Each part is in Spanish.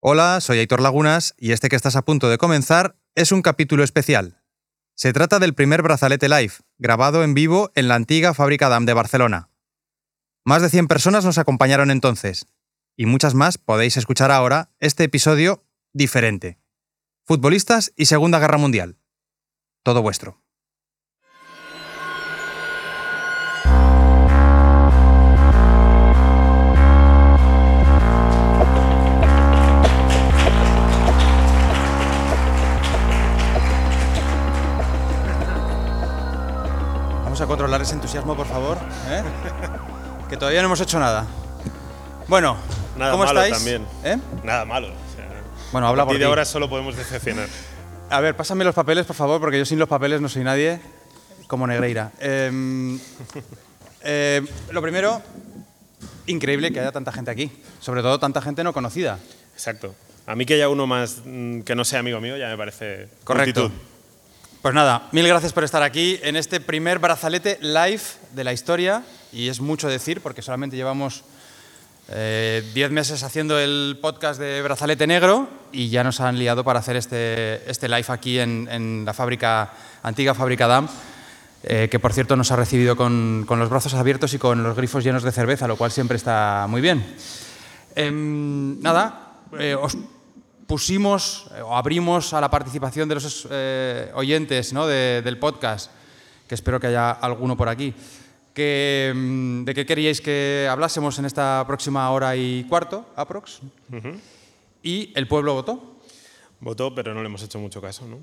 Hola, soy Aitor Lagunas y este que estás a punto de comenzar es un capítulo especial. Se trata del primer brazalete live, grabado en vivo en la antigua fábrica DAM de Barcelona. Más de 100 personas nos acompañaron entonces, y muchas más podéis escuchar ahora este episodio diferente. Futbolistas y Segunda Guerra Mundial. Todo vuestro. Vamos a controlar ese entusiasmo, por favor. ¿eh? Que todavía no hemos hecho nada. Bueno, Nada ¿cómo malo estáis? también. ¿Eh? Nada malo. o sea, Bueno, habla a por de ahora solo podemos decepcionar. A ver, pásame los papeles, por favor, porque yo sin los papeles no soy nadie, como Negreira. Eh, lo primero, increíble que haya tanta gente aquí, sobre todo tanta gente no conocida. Exacto. A mí que haya uno más mm, que no sea amigo mío ya me parece Correcto. multitud. Pues nada, mil gracias por estar aquí en este primer brazalete live de la historia, y es mucho decir porque solamente llevamos 10 meses haciendo el podcast de Brazalete Negro y ya nos han liado para hacer este, este live aquí en, en la fábrica, antigua fábrica DAM, eh, que por cierto nos ha recibido con, con los brazos abiertos y con los grifos llenos de cerveza, lo cual siempre está muy bien. Em, nada, eh, os pusimos eh, o abrimos a la participación de los eh, oyentes ¿no? de- del podcast, que espero que haya alguno por aquí, que, mm, de qué queríais que hablásemos en esta próxima hora y cuarto, aprox. Y el pueblo votó. Votó, pero no le hemos hecho mucho caso, ¿no?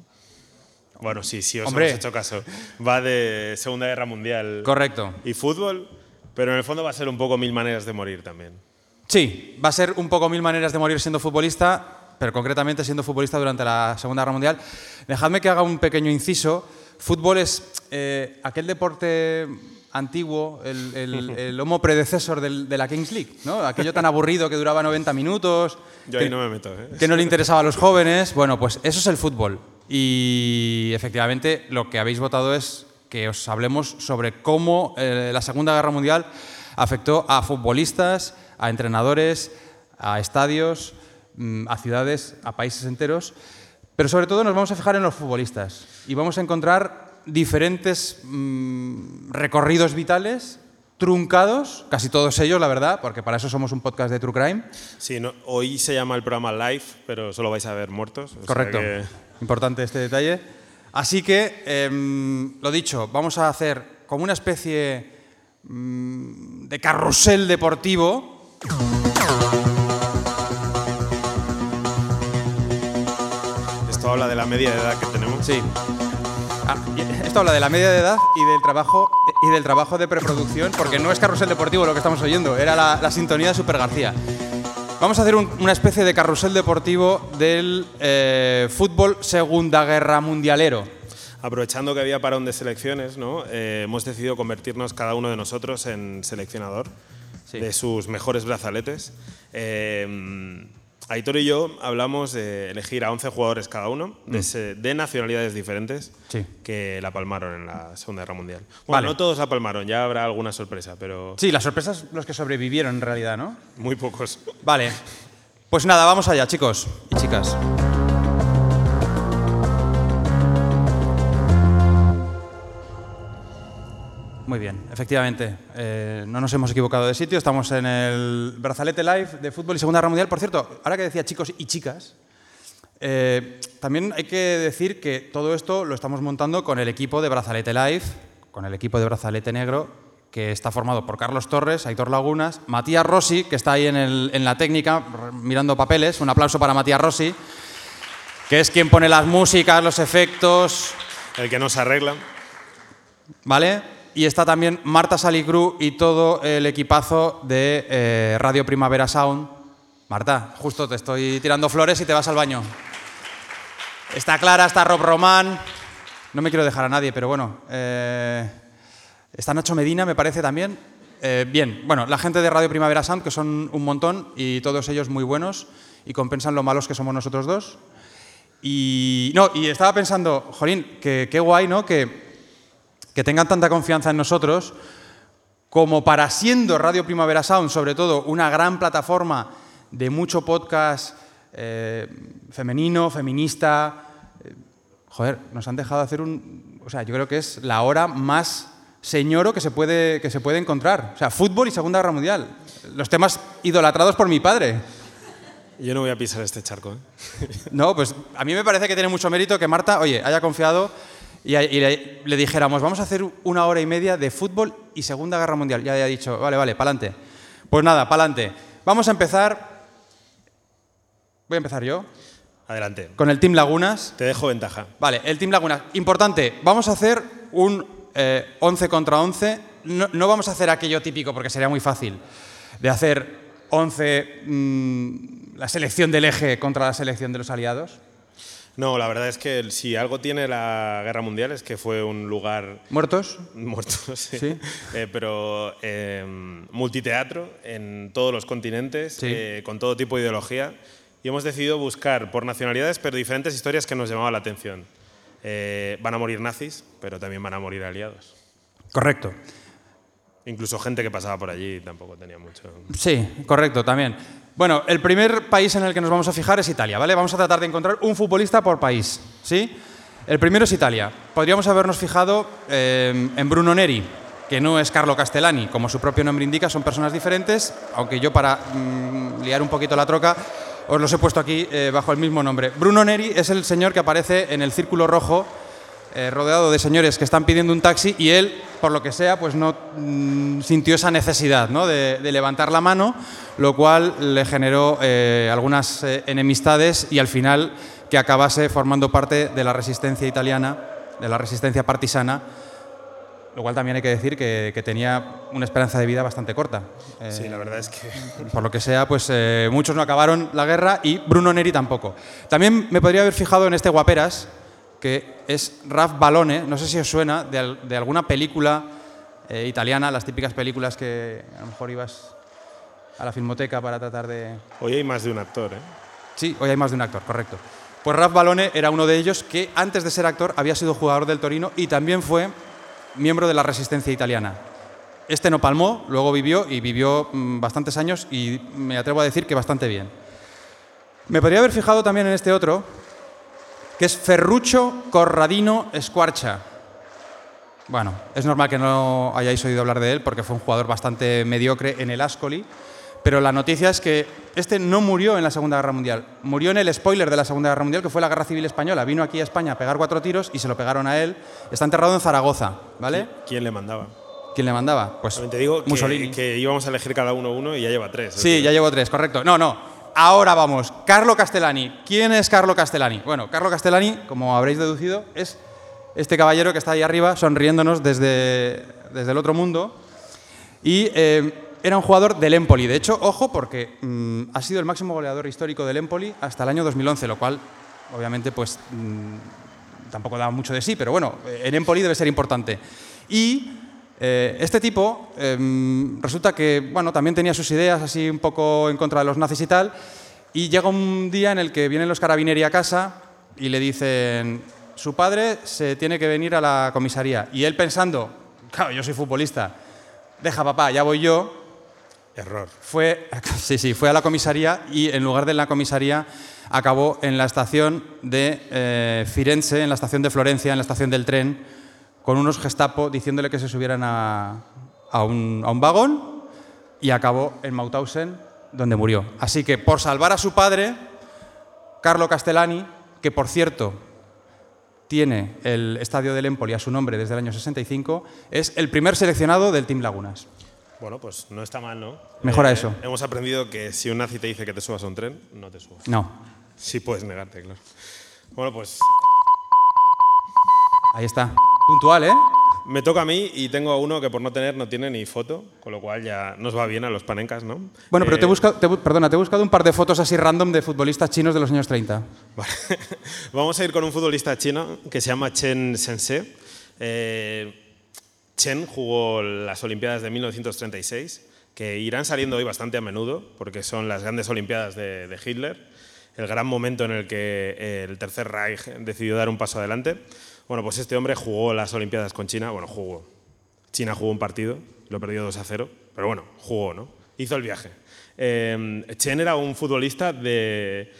Bueno, sí, sí, os Hombre. hemos hecho caso. Va de Segunda Guerra Mundial Correcto. y fútbol, pero en el fondo va a ser un poco mil maneras de morir también. Sí, va a ser un poco mil maneras de morir siendo futbolista, pero concretamente siendo futbolista durante la Segunda Guerra Mundial. Dejadme que haga un pequeño inciso. Fútbol es eh, aquel deporte antiguo, el, el- el homo predecesor del- de la Kings League, ¿no? aquello tan aburrido que duraba 90 minutos, Yo que, ahí no me meto, ¿eh? que no le interesaba a los jóvenes. Bueno, pues eso es el fútbol. Y efectivamente lo que habéis votado es que os hablemos sobre cómo eh, la Segunda Guerra Mundial afectó a futbolistas, a entrenadores, a estadios, a ciudades, a países enteros. Pero sobre todo nos vamos a fijar en los futbolistas y vamos a encontrar diferentes mm, recorridos vitales truncados, casi todos ellos, la verdad, porque para eso somos un podcast de True Crime. Sí, no, hoy se llama el programa Live, pero solo vais a ver muertos. Correcto. que- Importante este detalle. Así que, em, lo dicho, vamos a hacer como una especie mm, de carrusel deportivo. Habla de la media de edad que tenemos. Sí. Ah, esto habla de la media de edad y del trabajo y del trabajo de preproducción, porque no es carrusel deportivo lo que estamos oyendo, era la, la sintonía de Super García. Vamos a hacer un- una especie de carrusel deportivo del eh, fútbol Segunda Guerra Mundialero. Aprovechando que había parón de selecciones, ¿no? Eh, hemos decidido convertirnos cada uno de nosotros en seleccionador Sí. de sus mejores brazaletes. Eh, Aitor y yo hablamos de elegir a 11 jugadores cada uno, de, se- de nacionalidades diferentes, Mm. Sí. que la palmaron en la Segunda Guerra Mundial. Bueno, Vale. no todos la palmaron, ya habrá alguna sorpresa, pero Sí, las sorpresas los que sobrevivieron en realidad, ¿no? muy pocos. Vale. Pues nada, vamos allá, chicos y chicas. Muy bien, efectivamente. eh, no nos hemos equivocado de sitio. Estamos en el brazalete live de fútbol y Segunda Guerra Mundial. Por cierto, ahora que decía chicos y chicas, eh, también hay que decir que todo esto lo estamos montando con el equipo de Brazalete Live, con el equipo de Brazalete Negro, que está formado por Carlos Torres, Aitor Lagunas, Matías Rossi, que está ahí en, el- en la técnica mirando papeles. Un aplauso para Matías Rossi, que es quien pone las músicas, los efectos, El que nos arregla. ¿vale? Y está también Marta Salicru y todo el equipazo de eh, Radio Primavera Sound. Marta, justo te estoy tirando flores y te vas al baño. Está Clara, está Rob Román. No me quiero dejar a nadie, pero bueno. eh, está Nacho Medina, me parece también. Eh, bien, bueno, la gente de Radio Primavera Sound, que son un montón y todos ellos muy buenos y compensan lo malos que somos nosotros dos. Y, no, y estaba pensando, Jolín, que qué guay, ¿no? Que, que tengan tanta confianza en nosotros como para siendo Radio Primavera Sound, sobre todo, una gran plataforma de mucho podcast eh, femenino, feminista. Eh, joder, nos han dejado hacer un... O sea, yo creo que es la hora más señoro que se puede, que se puede encontrar. O sea, fútbol y Segunda Guerra Mundial. Los temas idolatrados por mi padre. Yo no voy a pisar este charco. ¿eh? No, pues a mí me parece que tiene mucho mérito que Marta, oye, haya confiado y, le, le, dijéramos, vamos a hacer una hora y media de fútbol y Segunda Guerra Mundial. Ya haya dicho, vale, vale, pa'lante. Pues nada, pa'lante. Vamos a empezar. Voy a empezar yo. Adelante. Con el Team Lagunas. Te dejo ventaja. Vale, el Team Lagunas. Importante, vamos a hacer un 11 eh, contra 11. No, vamos a hacer aquello típico porque sería muy fácil, de hacer 11 mm, la selección del eje contra la selección de los aliados. No, la verdad es que si algo tiene la guerra mundial es que fue un lugar... ¿Muertos? Muertos, sí. Eh, pero em, multiteatro en todos los continentes, eh, con todo tipo de ideología. Y hemos decidido buscar por nacionalidades, pero diferentes historias que nos llamaban la atención. Eh, van a morir nazis, pero también van a morir aliados. Correcto. Incluso gente que pasaba por allí tampoco tenía mucho. Sí, correcto, también. Bueno, el primer país en el que nos vamos a fijar es Italia, ¿vale? Vamos a tratar de encontrar un futbolista por país, ¿sí? El primero es Italia. Podríamos habernos fijado eh, en Bruno Neri, que no es Carlo Castellani, como su propio nombre indica, son personas diferentes, aunque yo para mm, liar un poquito la troca os los he puesto aquí eh, bajo el mismo nombre. Bruno Neri es el señor que aparece en el círculo rojo eh, rodeado de señores que están pidiendo un taxi y él, por lo que sea, pues no mm, sintió esa necesidad de, levantar la mano, lo cual le generó eh, algunas eh, enemistades y al final que acabase formando parte de la resistencia italiana, de la resistencia partisana, lo cual también hay que decir que, tenía una esperanza de vida bastante corta. sí, la verdad es que... Por lo que sea, pues muchos no acabaron la guerra y Bruno Neri tampoco. También me podría haber fijado en este Guaperas, que es Raf Balone, no sé si os suena, de, alguna película eh, italiana, las típicas películas que a lo mejor ibas a la filmoteca para tratar de... Hoy hay más de un actor, ¿eh? Sí, hoy hay más de un actor, correcto. Pues Raf Balone era uno de ellos que antes de ser actor había sido jugador del Torino y también fue miembro de la resistencia italiana. Este no palmó, luego vivió y vivió mm, bastantes años y me atrevo a decir que bastante bien. Me podría haber fijado también en este otro, que es Ferruccio Corradino Squarcha. Bueno, es normal que no hayáis oído hablar de él porque fue un jugador bastante mediocre en el Ascoli, pero la noticia es que este no murió en la Segunda Guerra Mundial, murió en el spoiler de la Segunda Guerra Mundial, que fue la Guerra Civil Española. Vino aquí a España a pegar cuatro tiros y se lo pegaron a él. Está enterrado en Zaragoza, ¿vale? ¿Quién le mandaba? ¿Quién le mandaba? Pues te digo Mussolini. Que, íbamos a elegir cada uno uno y ya lleva tres. Sí, ya llevo tres, correcto. No, no, Ahora vamos, Carlo Castellani. ¿Quién es Carlo Castellani? Bueno, Carlo Castellani, como habréis deducido, es este caballero que está ahí arriba sonriéndonos desde, desde el otro mundo. Y eh, era un jugador del Empoli. De hecho, ojo, porque mm, ha sido el máximo goleador histórico del Empoli hasta el año 2011, lo cual, obviamente, pues mm, tampoco da mucho de sí, pero bueno, en Empoli debe ser importante. Y eh, este tipo em, resulta que bueno, también tenía sus ideas así un poco en contra de los nazis y tal, y llega un día en el que vienen los carabineri a casa y le dicen, su padre se tiene que venir a la comisaría. Y él pensando, claro, yo soy futbolista, deja papá, ya voy yo. Error. Fue, sí, sí, fue a la comisaría y en lugar de en la comisaría acabó en la estación de eh, Firenze, en la estación de Florencia, en la estación del tren, con unos Gestapo diciéndole que se subieran a, un, vagón y acabó en Mauthausen, donde murió. Así que por salvar a su padre, Carlo Castellani, que por cierto tiene el estadio del Empoli a su nombre desde el año 65, es el primer seleccionado del Team Lagunas. Bueno, pues no está mal, ¿no? Mejora eh, eso. Hemos aprendido que si un nazi te dice que te subas a un tren, no te subas. No. Sí puedes negarte, claro. Bueno, pues... Ahí está. Puntual, ¿eh? Me toca a mí y tengo uno que por no tener no tiene ni foto, con lo cual ya nos va bien a los panencas, ¿no? Bueno, pero te, he eh, buscado, perdona, te he buscado un par de fotos así random de futbolistas chinos de los años 30. Vamos a ir con un futbolista chino que se llama Chen Sensei. Eh, Chen jugó las Olimpiadas de 1936, que irán saliendo hoy bastante a menudo, porque son las grandes Olimpiadas de, de Hitler, el gran momento en el que el Tercer Reich decidió dar un paso adelante. Bueno, pues este hombre jugó las Olimpiadas con China, bueno, jugó. China jugó un partido, lo perdió 2 a 0, pero bueno, jugó, ¿no? Hizo el viaje. Eh, Chen era un futbolista de,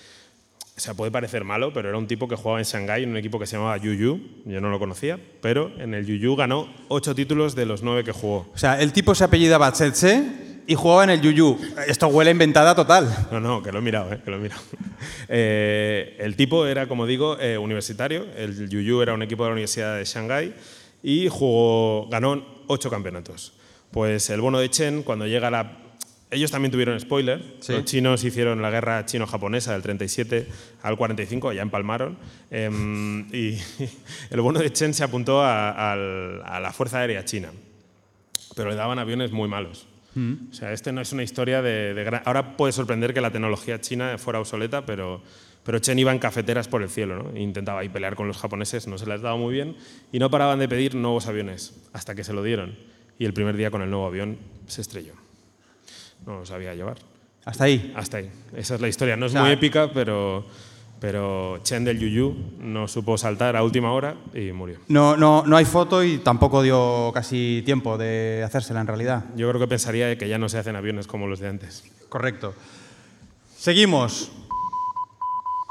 o sea, puede parecer malo, pero era un tipo que jugaba en Shanghái en un equipo que se llamaba Yuyu. Yo no lo conocía, pero en el Yuyu ganó ocho títulos de los nueve que jugó. O sea, el tipo se apellidaba Tsetse y jugaba en el Yuyu. Esto huele a inventada total. No, no, que lo he mirado, eh, que lo he mirado. Eh, el tipo era, como digo, eh, universitario. El Yuyu era un equipo de la Universidad de Shanghái y jugó, ganó ocho campeonatos. Pues el bono de Chen, cuando llega a la ellos también tuvieron spoiler. Los chinos hicieron la guerra chino-japonesa del 37 al 45, ya empalmaron. Em, y el bono de Chen se apuntó a, la Fuerza Aérea China, pero le daban aviones muy malos. Mm. O sea, este no es una historia de, Ahora puede sorprender que la tecnología china fuera obsoleta, pero, pero Chen iba en cafeteras por el cielo, ¿no? intentaba ahí pelear con los japoneses, no se les daba muy bien, y no paraban de pedir nuevos aviones, hasta que se lo dieron. Y el primer día con el nuevo avión se estrelló no lo sabía llevar. ¿Hasta ahí? Hasta ahí. Esa es la historia. No es muy épica, pero, pero Chen del Yuyu no supo saltar a última hora y murió. No, no, no hay foto y tampoco dio casi tiempo de hacérsela en realidad. Yo creo que pensaría que ya no se hacen aviones como los de antes. Correcto. Seguimos.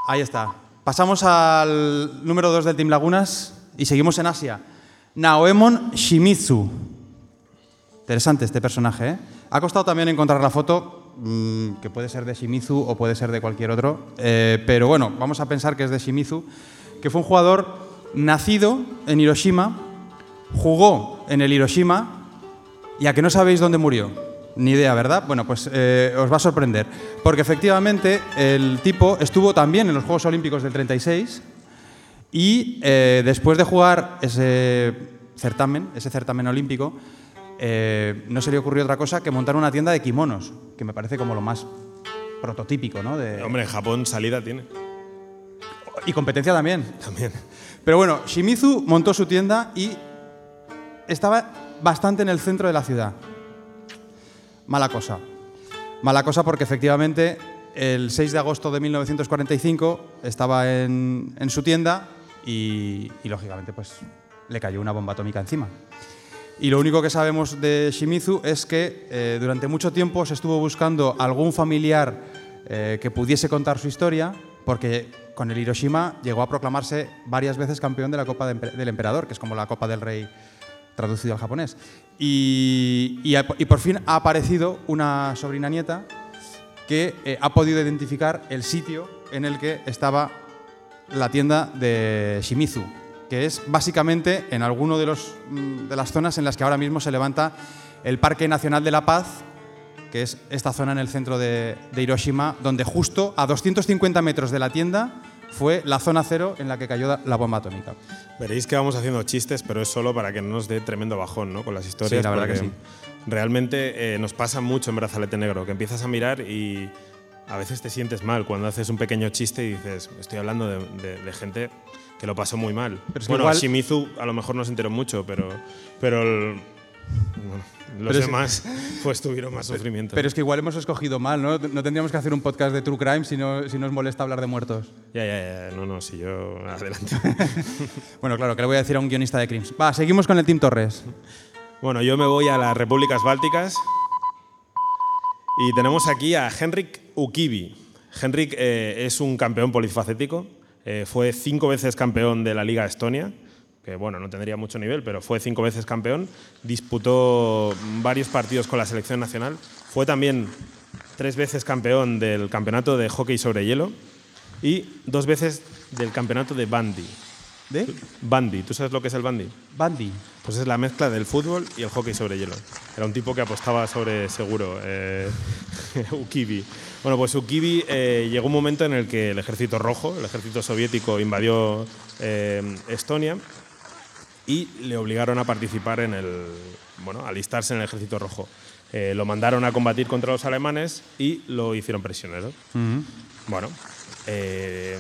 Ahí está. Pasamos al número 2 del Team Lagunas y seguimos en Asia. Naoemon Shimizu. Interesante este personaje, ¿eh? Ha costado también encontrar la foto, mm, que puede ser de Shimizu o puede ser de cualquier otro, eh, pero bueno, vamos a pensar que es de Shimizu, que fue un jugador nacido en Hiroshima, jugó en el Hiroshima y a que no sabéis dónde murió. Ni idea, ¿verdad? Bueno, pues eh, os va a sorprender, porque efectivamente el tipo estuvo también en los Juegos Olímpicos del 36 y eh, después de jugar ese certamen, ese certamen olímpico, eh, no se le ocurrió otra cosa que montar una tienda de kimonos, que me parece como lo más prototípico, ¿no? De... Hombre, en Japón salida tiene. Y competencia también. También. Pero bueno, Shimizu montó su tienda y estaba bastante en el centro de la ciudad. Mala cosa. Mala cosa porque efectivamente el 6 de agosto de 1945 estaba en, su tienda y, y, lógicamente pues le cayó una bomba atómica encima. Y lo único que sabemos de Shimizu es que eh, durante mucho tiempo se estuvo buscando algún familiar eh, que pudiese contar su historia, porque con el Hiroshima llegó a proclamarse varias veces campeón de la Copa del Emperador, que es como la Copa del Rey traducido al japonés. Y, por fin ha aparecido una sobrina nieta que eh, ha podido identificar el sitio en el que estaba la tienda de Shimizu, que es básicamente en alguno de, los, mm, de las zonas en las que ahora mismo se levanta el Parque Nacional de la Paz, que es esta zona en el centro de, Hiroshima, donde justo a 250 metros de la tienda fue la zona cero en la que cayó la bomba atómica. Veréis que vamos haciendo chistes, pero es solo para que no nos dé tremendo bajón ¿no? con las historias. Sí, la verdad que sí. Realmente eh, nos pasa mucho en Brazalete Negro, que empiezas a mirar y a veces te sientes mal cuando haces un pequeño chiste y dices, estoy hablando de gente que lo pasó muy mal. bueno, Shimizu a lo mejor no se enteró mucho, pero, pero los demás pues tuvieron más sufrimiento. Pero es que igual hemos escogido mal, ¿no? No tendríamos que hacer un podcast de True Crime si, no, si nos molesta hablar de muertos. Ya, ya, ya. No, no, si yo... Adelante. bueno, claro, que le voy a decir a un guionista de Crimes. Va, seguimos con el Team Torres. Bueno, yo me voy a las repúblicas bálticas y tenemos aquí a Henrik Ukivi. Henrik eh, es un campeón polifacético eh, fue cinco veces campeón de la Liga Estonia, que bueno, no tendría mucho nivel, pero fue cinco veces campeón. Disputó varios partidos con la selección nacional. Fue también tres veces campeón del campeonato de hockey sobre hielo y dos veces del campeonato de bandy. ¿De? Bandy. ¿Tú sabes lo que es el bandy? Bandy. Pues es la mezcla del fútbol y el hockey sobre hielo. Era un tipo que apostaba sobre seguro, eh, Ukibi. Bueno, pues Ukibi eh, llegó un momento en el que el ejército rojo, el ejército soviético, invadió eh, Estonia y le obligaron a participar en el, bueno, a alistarse en el ejército rojo. lo mandaron a combatir contra los alemanes y lo hicieron prisionero. Bueno, eh,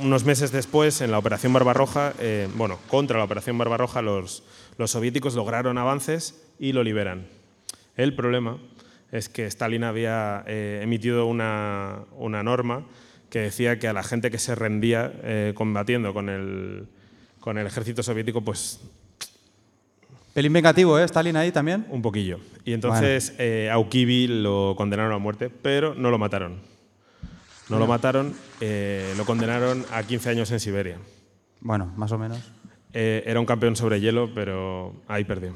unos meses después, en la Operación Barbarroja, eh, bueno, contra la Operación Barbarroja, los, los soviéticos lograron avances y lo liberan. El problema es que Stalin había eh, emitido una, una, norma que decía que a la gente que se rendía combatiendo con el, con el ejército soviético, pues el vengativo, ¿eh? Stalin ahí también. Un poquillo. Y entonces a Ukibi lo condenaron a muerte, pero no lo mataron. No lo mataron, eh, lo condenaron a 15 años en Siberia. Bueno, más o menos. Eh, era un campeón sobre hielo, pero ahí perdió.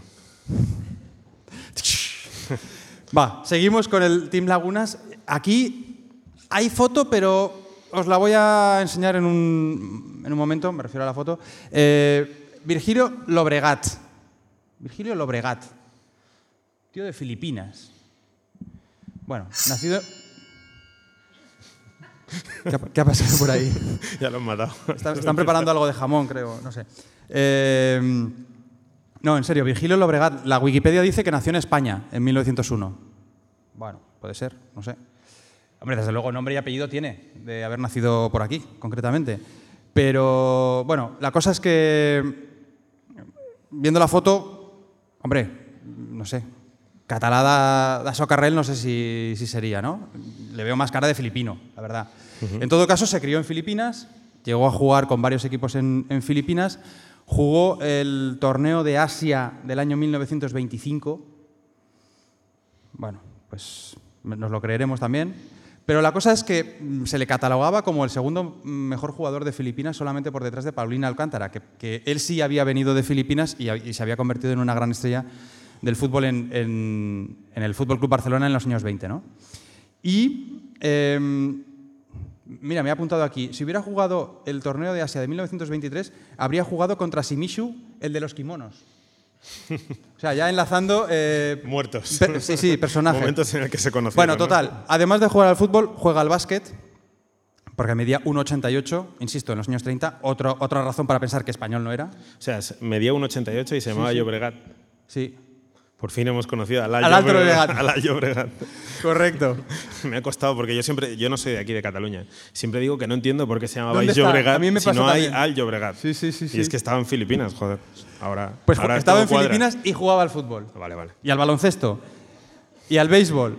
Va, seguimos con el Team Lagunas. Aquí hay foto, pero os la voy a enseñar en un, en un momento, me refiero a la foto. Eh, Virgilio Lobregat. Virgilio Lobregat. Tío de Filipinas. Bueno, nacido... ¿Qué ha, qué ha pasado por ahí? ya lo han matado. Están, están preparando algo de jamón, creo, no sé. Eh, no, en serio, Virgilio Lobregat. La Wikipedia dice que nació en España en 1901. Bueno, puede ser, no sé. Hombre, desde luego nombre y apellido tiene de haber nacido por aquí, concretamente. Pero bueno, la cosa es que viendo la foto, hombre, no sé, catalada da socarrel no sé si, si sería, ¿no? Le veo más cara de filipino, la verdad. En todo caso, se crió en Filipinas, llegó a jugar con varios equipos en, en Filipinas, jugó el torneo de Asia del año 1925. Bueno, pues nos lo creeremos también. Pero la cosa es que mm, se le catalogaba como el segundo mejor jugador de Filipinas solamente por detrás de Paulina Alcántara, que, que él sí había venido de Filipinas y, y, se había convertido en una gran estrella del fútbol en, en, en el Fútbol Club Barcelona en los años 20. ¿no? Y eh, mira, me he apuntado aquí, si hubiera jugado el torneo de Asia de 1923, habría jugado contra Simishu, el de los kimonos. O sea, ya enlazando... Eh, Muertos. per- sí, sí, personajes. Momentos en el que se conocieron. Bueno, ¿no? total. Además de jugar al fútbol, juega al básquet, porque medía 1,88, insisto, en los años 30. Otro, otra razón para pensar que español no era. O sea, medía 1,88 y se llamaba Llobregat. Sí, Por fin hemos conocido a la Al Alto. A Llobregat. correcto. Me ha costado porque yo siempre, yo no soy de aquí de Cataluña. Siempre digo que no entiendo por qué se llamaba. Llobregat A mí me si no hay al Llobregat. Sí, sí, sí, Y sí. es que estaba en Filipinas, joder. Ahora, Pues ahora estaba en cuadra. Filipinas y jugaba al fútbol. Vale, vale. Y al baloncesto. Y al béisbol.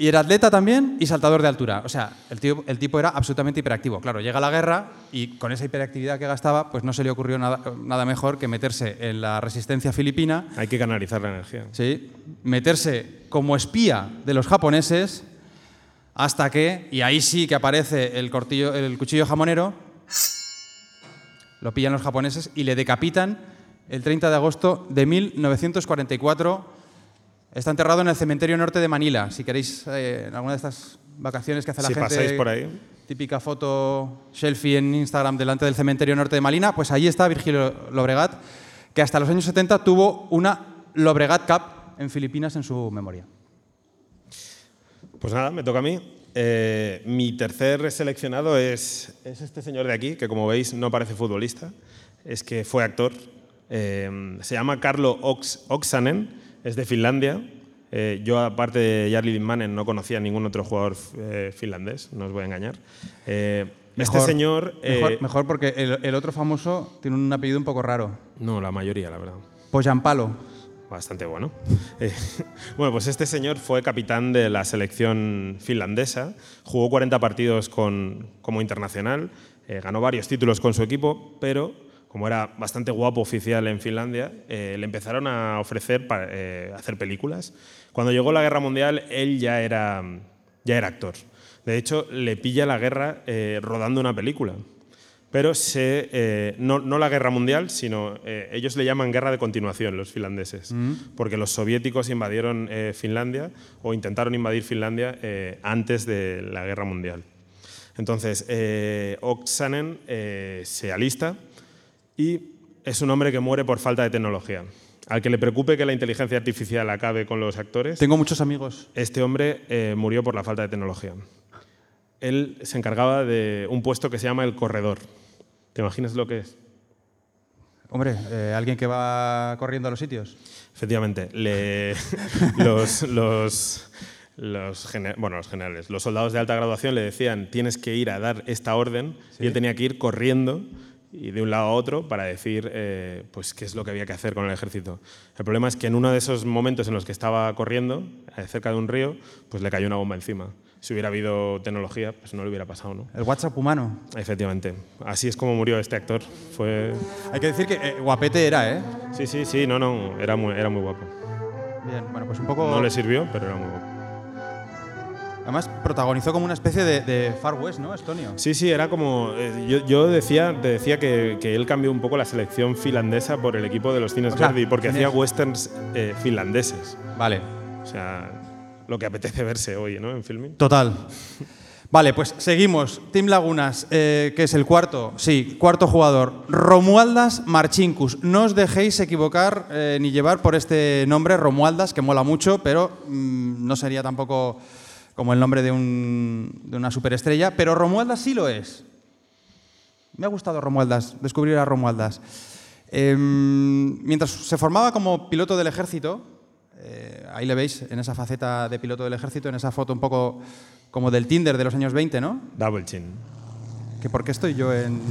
Y era atleta también y saltador de altura. O sea, el, tío- el tipo era absolutamente hiperactivo. Claro, llega la guerra y con esa hiperactividad que gastaba, pues no se le ocurrió nada, nada mejor que meterse en la resistencia filipina Hay que canalizar la energía. ¿sí? meterse como espía de los japoneses hasta que, y ahí sí que aparece el, cortillo, el cuchillo jamonero, lo pillan los japoneses y le decapitan el 30 de agosto de 1944. Está enterrado en el cementerio norte de Manila. Si queréis, eh, en alguna de estas vacaciones que hace la Si gente... pasáis por ahí. Típica foto selfie en Instagram delante del cementerio norte de Malina, pues ahí está Virgilio Lobregat, que hasta los años 70 tuvo una Lobregat Cup en Filipinas en su memoria. Pues nada, me toca a mí. Eh, mi tercer seleccionado es, es este señor de aquí, que como veis no parece futbolista, es que fue actor. Eh, se llama Carlo Ox- Oksanen, es de Finlandia. Eh, yo, aparte de Jarli Lindmanen, no conocía a ningún otro jugador eh, finlandés, no os voy a engañar. Eh, este Mejor, señor... eh, Mejor, mejor porque el, el otro famoso tiene un apellido un poco raro. No, la mayoría, la verdad. Poyampalo. Bastante bueno. Bueno, pues este señor fue capitán de la selección finlandesa, jugó 40 partidos con- como internacional, ganó varios títulos con su equipo, pero como era bastante guapo oficial en Finlandia, eh, le empezaron a ofrecer para, eh, hacer películas. Cuando llegó la guerra mundial, él ya era, ya era actor. De hecho, le pilla la guerra eh, rodando una película. Pero se, eh, no, no la guerra mundial, sino eh, ellos le llaman guerra de continuación, los finlandeses, porque los soviéticos invadieron eh, Finlandia o intentaron invadir Finlandia eh, antes de la guerra mundial. Entonces, eh, Oksanen se alista y es un hombre que muere por falta de tecnología. Al que le preocupe que la inteligencia artificial acabe con los actores, Tengo muchos amigos. este hombre eh, murió por la falta de tecnología. Él se encargaba de un puesto que se llama el corredor. ¿Te imaginas lo que es? Hombre, eh, alguien que va corriendo a los sitios. Efectivamente, le- los, los, los gene- bueno, los generales, los soldados de alta graduación le decían tienes que ir a dar esta orden y él tenía que ir corriendo y de un lado a otro para decir eh, pues qué es lo que había que hacer con el ejército. El problema es que en uno de esos momentos en los que estaba corriendo, eh, cerca de un río, pues le cayó una bomba encima. Si hubiera habido tecnología, pues no le hubiera pasado, ¿no? El WhatsApp humano. Efectivamente. Así es como murió este actor. Fue... Hay que decir que eh, guapete era, ¿eh? Sí, sí, sí, no, no, era muy, era muy guapo. Bien, bueno, pues un poco... No le sirvió, pero era muy guapo. Además, protagonizó como una especie de, de Far West, ¿no, Estonio? Sí, sí, era como. eh, yo, yo decía, te decía que, que él cambió un poco la selección finlandesa por el equipo de los cines O sea, Verdi, porque hacía westerns eh, finlandeses. Vale, O sea, lo que apetece verse hoy, ¿no? En filming. total. Vale, pues seguimos. Team Lagunas, eh, que es el cuarto, sí, cuarto jugador. Romualdas Marchinkus. No os dejéis equivocar eh, ni llevar por este nombre, Romualdas, que mola mucho, pero mm, no sería tampoco como el nombre de, un- de una superestrella. Pero Romualdas sí lo es. Me ha gustado Romualdas, descubrir a Romualdas. Em, mientras se formaba como piloto del ejército, eh, ahí le veis en esa faceta de piloto del ejército, en esa foto un poco como del Tinder de los años 20, ¿no? Double chin. Que por qué estoy yo en...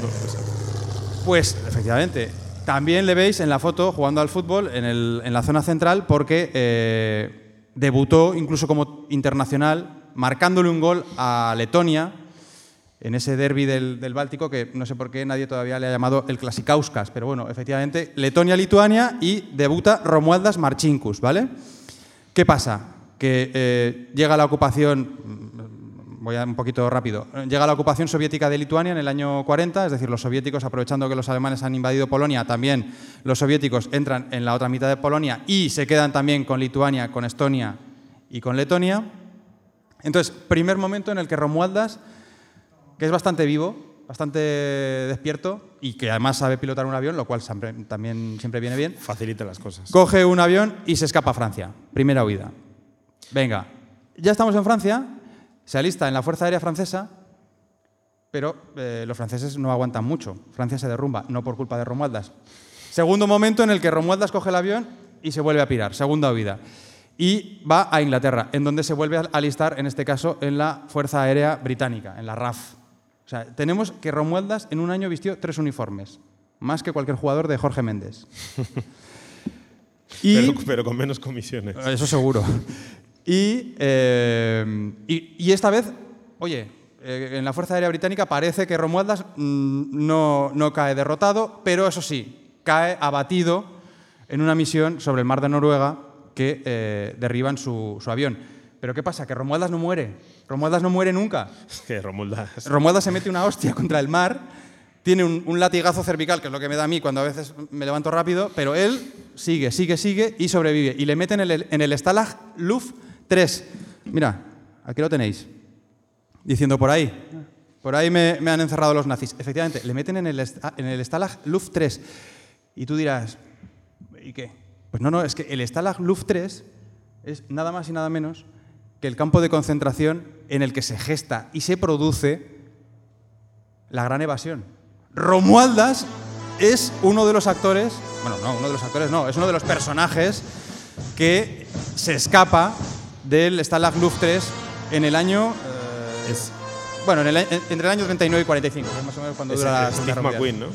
pues, efectivamente, también le veis en la foto jugando al fútbol en, el- en la zona central porque eh, debutó incluso como internacional marcándole un gol a Letonia en ese derby del, del Báltico que no sé por qué nadie todavía le ha llamado el Klasikauskas, pero bueno, efectivamente, Letonia-Lituania y debuta Romualdas Marchinkus, ¿vale? ¿Qué pasa? Que eh, llega la ocupación, voy a un poquito rápido, llega la ocupación soviética de Lituania en el año 40, es decir, los soviéticos, aprovechando que los alemanes han invadido Polonia, también los soviéticos entran en la otra mitad de Polonia y se quedan también con Lituania, con Estonia y con Letonia. Entonces, primer momento en el que Romualdas, que es bastante vivo, bastante despierto y que además sabe pilotar un avión, lo cual siempre- también siempre viene bien, Facilita las cosas. Coge un avión y se escapa a Francia. Primera huida. Venga, ya estamos en Francia, se alista en la Fuerza Aérea Francesa, pero eh, los franceses no aguantan mucho. Francia se derrumba, no por culpa de Romualdas. Segundo momento en el que Romualdas coge el avión y se vuelve a pirar. Segunda huida. Y va a Inglaterra, en donde se vuelve a alistar, en este caso, en la Fuerza Aérea Británica, en la RAF. O sea, tenemos que Romualdas en un año vistió tres uniformes, más que cualquier jugador de Jorge Méndez. Y, Pero, pero con menos comisiones. eso seguro. Y, eh, y, y esta vez, oye, eh, en la Fuerza Aérea Británica parece que Romualdas mm, no, no cae derrotado, pero eso sí, cae abatido en una misión sobre el mar de Noruega que eh, derriban su, su avión. Pero ¿qué pasa? Que Romualdas no muere. Romualdas no muere nunca. Es que Romualdas. Romualdas se mete una hostia contra el mar, tiene un, un latigazo cervical, que es lo que me da a mí cuando a veces me levanto rápido, pero él sigue, sigue, sigue y sobrevive. Y le meten en el, en el Stalag Luft 3. Mira, aquí lo tenéis. Diciendo por ahí. Por ahí me, han encerrado los nazis. Efectivamente, le meten en el, esta- en el Stalag Luft 3. Y tú dirás, ¿y qué? Pues no, no, es que el Stalag Luft 3 es nada más y nada menos que el campo de concentración en el que se gesta y se produce la gran evasión. Romualdas es uno de los actores, bueno, no, uno de los actores no, es uno de los personajes que se escapa del Stalag Luft 3 en el año... eh, Es, bueno, en el, en- entre el año 39 y 45, que es más o menos cuando es, dura la es Steve. McQueen, ¿no?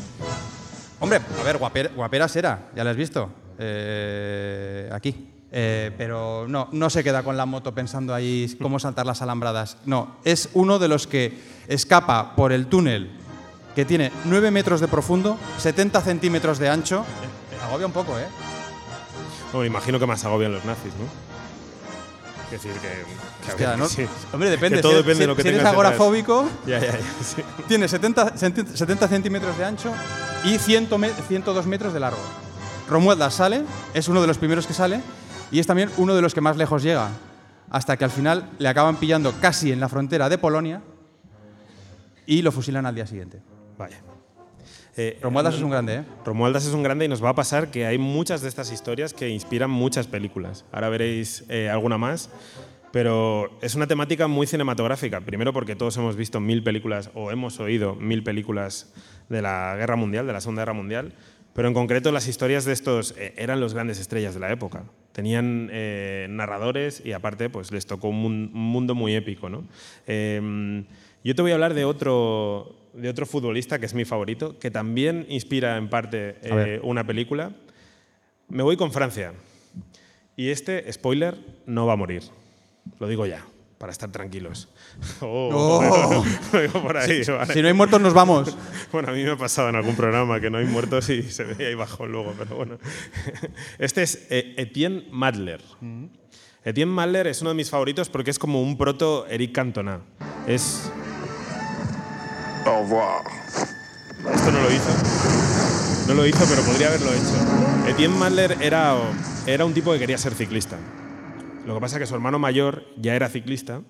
Hombre, a ver, guaper- guaperas era, ya la has visto. eh, aquí. Eh, pero no, no se queda con la moto pensando ahí cómo saltar las alambradas. No, es uno de los que escapa por el túnel que tiene 9 metros de profundo, 70 centímetros de ancho. Agobia un poco, ¿eh? Bueno, imagino que más agobian los nazis, ¿no? Es decir, que. Hostia, ¿no? sí. Hombre, depende. Que todo si, depende si- de lo que si eres agorafóbico, Ya, ya, ya. sí. tiene 70, centi- 70 centímetros de ancho y 100 me- 102 metros de largo. Romualdas sale, es uno de los primeros que sale y es también uno de los que más lejos llega, hasta que al final le acaban pillando casi en la frontera de Polonia y lo fusilan al día siguiente. Vaya. Eh, Romualdas es un grande, ¿eh? Romualdas es un grande y nos va a pasar que hay muchas de estas historias que inspiran muchas películas. Ahora veréis eh, alguna más, pero es una temática muy cinematográfica. Primero porque todos hemos visto mil películas o hemos oído mil películas de la Guerra Mundial, de la Segunda Guerra Mundial, pero en concreto las historias de estos eh, eran los grandes estrellas de la época. Tenían eh, narradores y aparte pues les tocó un mundo muy épico. ¿no? Eh, yo te voy a hablar de otro, de otro futbolista que es mi favorito, que también inspira en parte eh, una película. Me voy con Francia. Y este, spoiler, no va a morir. Lo digo ya, para estar tranquilos. Oh, Oh. lo digo por ahí, vale. Si no hay muertos, nos vamos. Bueno, a mí me ha pasado en algún programa que no hay muertos y se ve ahí bajo luego, pero bueno. Este es eh, Etienne Madler. Etienne Mahler es uno de mis favoritos porque es como un proto Eric Cantona. Es... Au revoir. Esto no lo hizo. No lo hizo, pero podría haberlo hecho. Etienne Mahler era, era un tipo que quería ser ciclista. Lo que pasa es que su hermano mayor ya era ciclista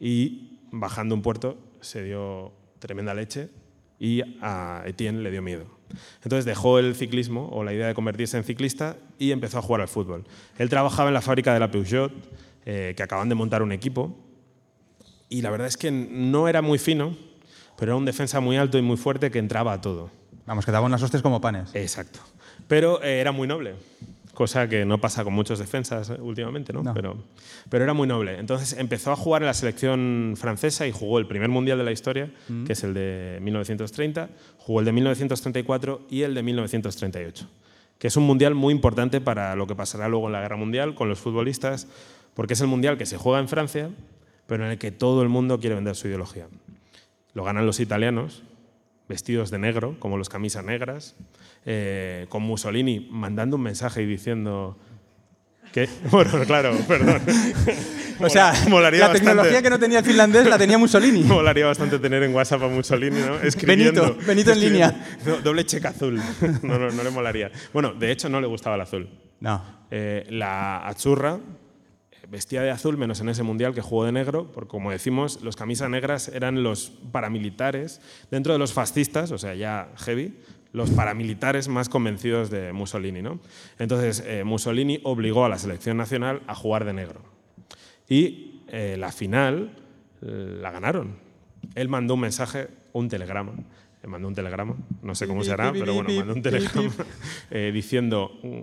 y bajando un puerto se dio tremenda leche y a Etienne le dio miedo. Entonces dejó el ciclismo o la idea de convertirse en ciclista y empezó a jugar al fútbol. Él trabajaba en la fábrica de la Peugeot, eh, que acaban de montar un equipo, y la verdad es que no era muy fino, pero era un defensa muy alto y muy fuerte que entraba a todo. Vamos, que daba unas hostias como panes. Exacto. Pero eh, era muy noble, cosa que no pasa con muchos defensas eh, últimamente, ¿no? No. Pero, pero era muy noble. Entonces empezó a jugar en la selección francesa y jugó el primer mundial de la historia, que es el de 1930, jugó el de 1934 y el de 1938, que es un mundial muy importante para lo que pasará luego en la guerra mundial con los futbolistas, porque es el mundial que se juega en Francia, pero en el que todo el mundo quiere vender su ideología. Lo ganan los italianos, vestidos de negro, como los camisas negras, eh, con Mussolini mandando un mensaje y diciendo que, bueno, claro, perdón. O sea, Molaría la bastante. tecnología que no tenía el finlandés la tenía Mussolini. Molaría bastante tener en WhatsApp a Mussolini, ¿no? Escribiendo. Benito, Benito en línea. No, doble cheque azul. No, no, no le molaría. Bueno, de hecho no le gustaba el azul. No. Eh, la Achurra eh, vestía de azul, menos en ese mundial que jugó de negro, porque como decimos, los camisas negras eran los paramilitares dentro de los fascistas, o sea, ya heavy, los paramilitares más convencidos de Mussolini. ¿no? Entonces, eh, Mussolini obligó a la selección nacional a jugar de negro. Y eh, la final eh, la ganaron. Él mandó un mensaje, un telegrama. Mandó un telegrama, no sé cómo será, pero bueno, mandó un telegrama eh, diciendo mm,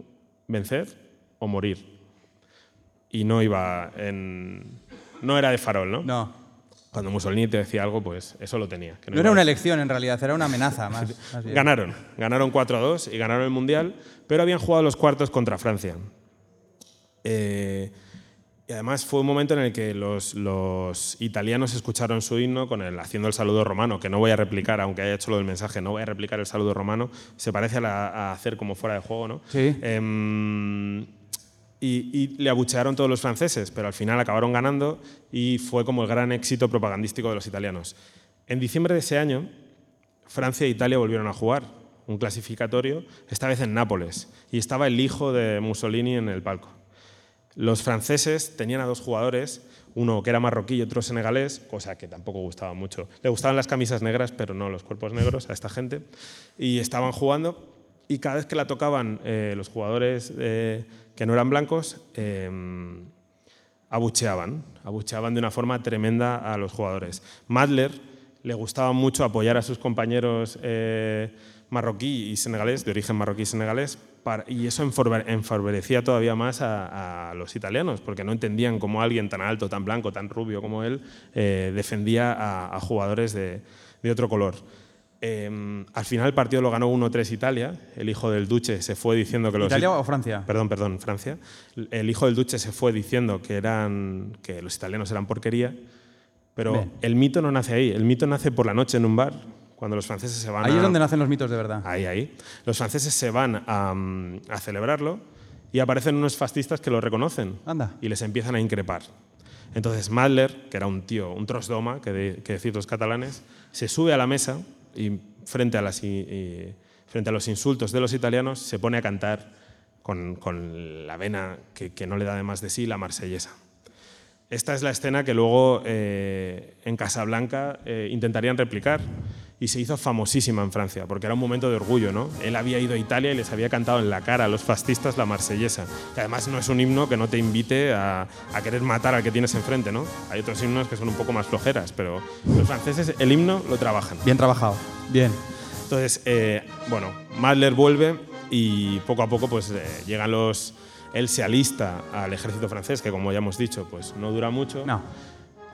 vencer o morir. Y no iba en. No era de farol, ¿no? No. Cuando Mussolini te decía algo, pues eso lo tenía. que No era a una elección en realidad, era una amenaza más. más bien. Ganaron, ganaron 4-2 y ganaron el Mundial, pero habían jugado los cuartos contra Francia. Eh, y además fue un momento en el que los, los italianos escucharon su himno con el, haciendo el saludo romano, que no voy a replicar, aunque haya hecho lo del mensaje, no voy a replicar el saludo romano, se parece a, la- a hacer como fuera de juego, ¿no? Sí. Em, y, le abuchearon todos los franceses, pero al final acabaron ganando y fue como el gran éxito propagandístico de los italianos. En diciembre de ese año, Francia e Italia volvieron a jugar un clasificatorio, esta vez en Nápoles, y estaba el hijo de Mussolini en el palco. Los franceses tenían a dos jugadores, uno que era marroquí y otro senegalés, cosa que tampoco gustaba mucho. Le gustaban las camisas negras, pero no los cuerpos negros a esta gente. Y estaban jugando y cada vez que la tocaban eh, los jugadores eh, que no eran blancos, eh, abucheaban, abucheaban de una forma tremenda a los jugadores. Madler le gustaba mucho apoyar a sus compañeros eh, marroquí y senegalés, de origen marroquí y senegalés, y eso enfervorecía todavía más a, los italianos, porque no entendían cómo alguien tan alto, tan blanco, tan rubio como él eh, defendía a, jugadores de otro color. Eh, al final el partido lo ganó 1-3 Italia, el hijo del Duce se fue diciendo que los ¿Italia o Francia? Perdón, perdón, Francia. El hijo del Duce se fue diciendo que, eran, que los italianos eran porquería, pero Bien. el mito no nace ahí. El mito nace por la noche en un bar, cuando los franceses se van Ahí a... es donde nacen los mitos de verdad. Ahí, ahí. Los franceses se van a, mm, a celebrarlo y aparecen unos fascistas que lo reconocen Anda. y les empiezan a increpar. Entonces Madler, que era un tío, un trosdoma, que, de- que decir los catalanes, se sube a la mesa y frente a, los insultos de los italianos se pone a cantar con, la vena que, que no le da de más de sí, la marsellesa. Esta es la escena que luego eh, en Casablanca eh, intentarían replicar y se hizo famosísima en Francia, porque era un momento de orgullo, ¿no? Él había ido a Italia y les había cantado en la cara a los fascistas la marsellesa, que además no es un himno que no te invite a, a querer matar al que tienes enfrente, ¿no? Hay otros himnos que son un poco más flojeras, pero los franceses el himno lo trabajan. Bien trabajado. Bien. Entonces, eh, bueno, Madler vuelve y poco a poco pues, eh, llegan los... Él se alista al ejército francés, que como ya hemos dicho, pues no dura mucho. No.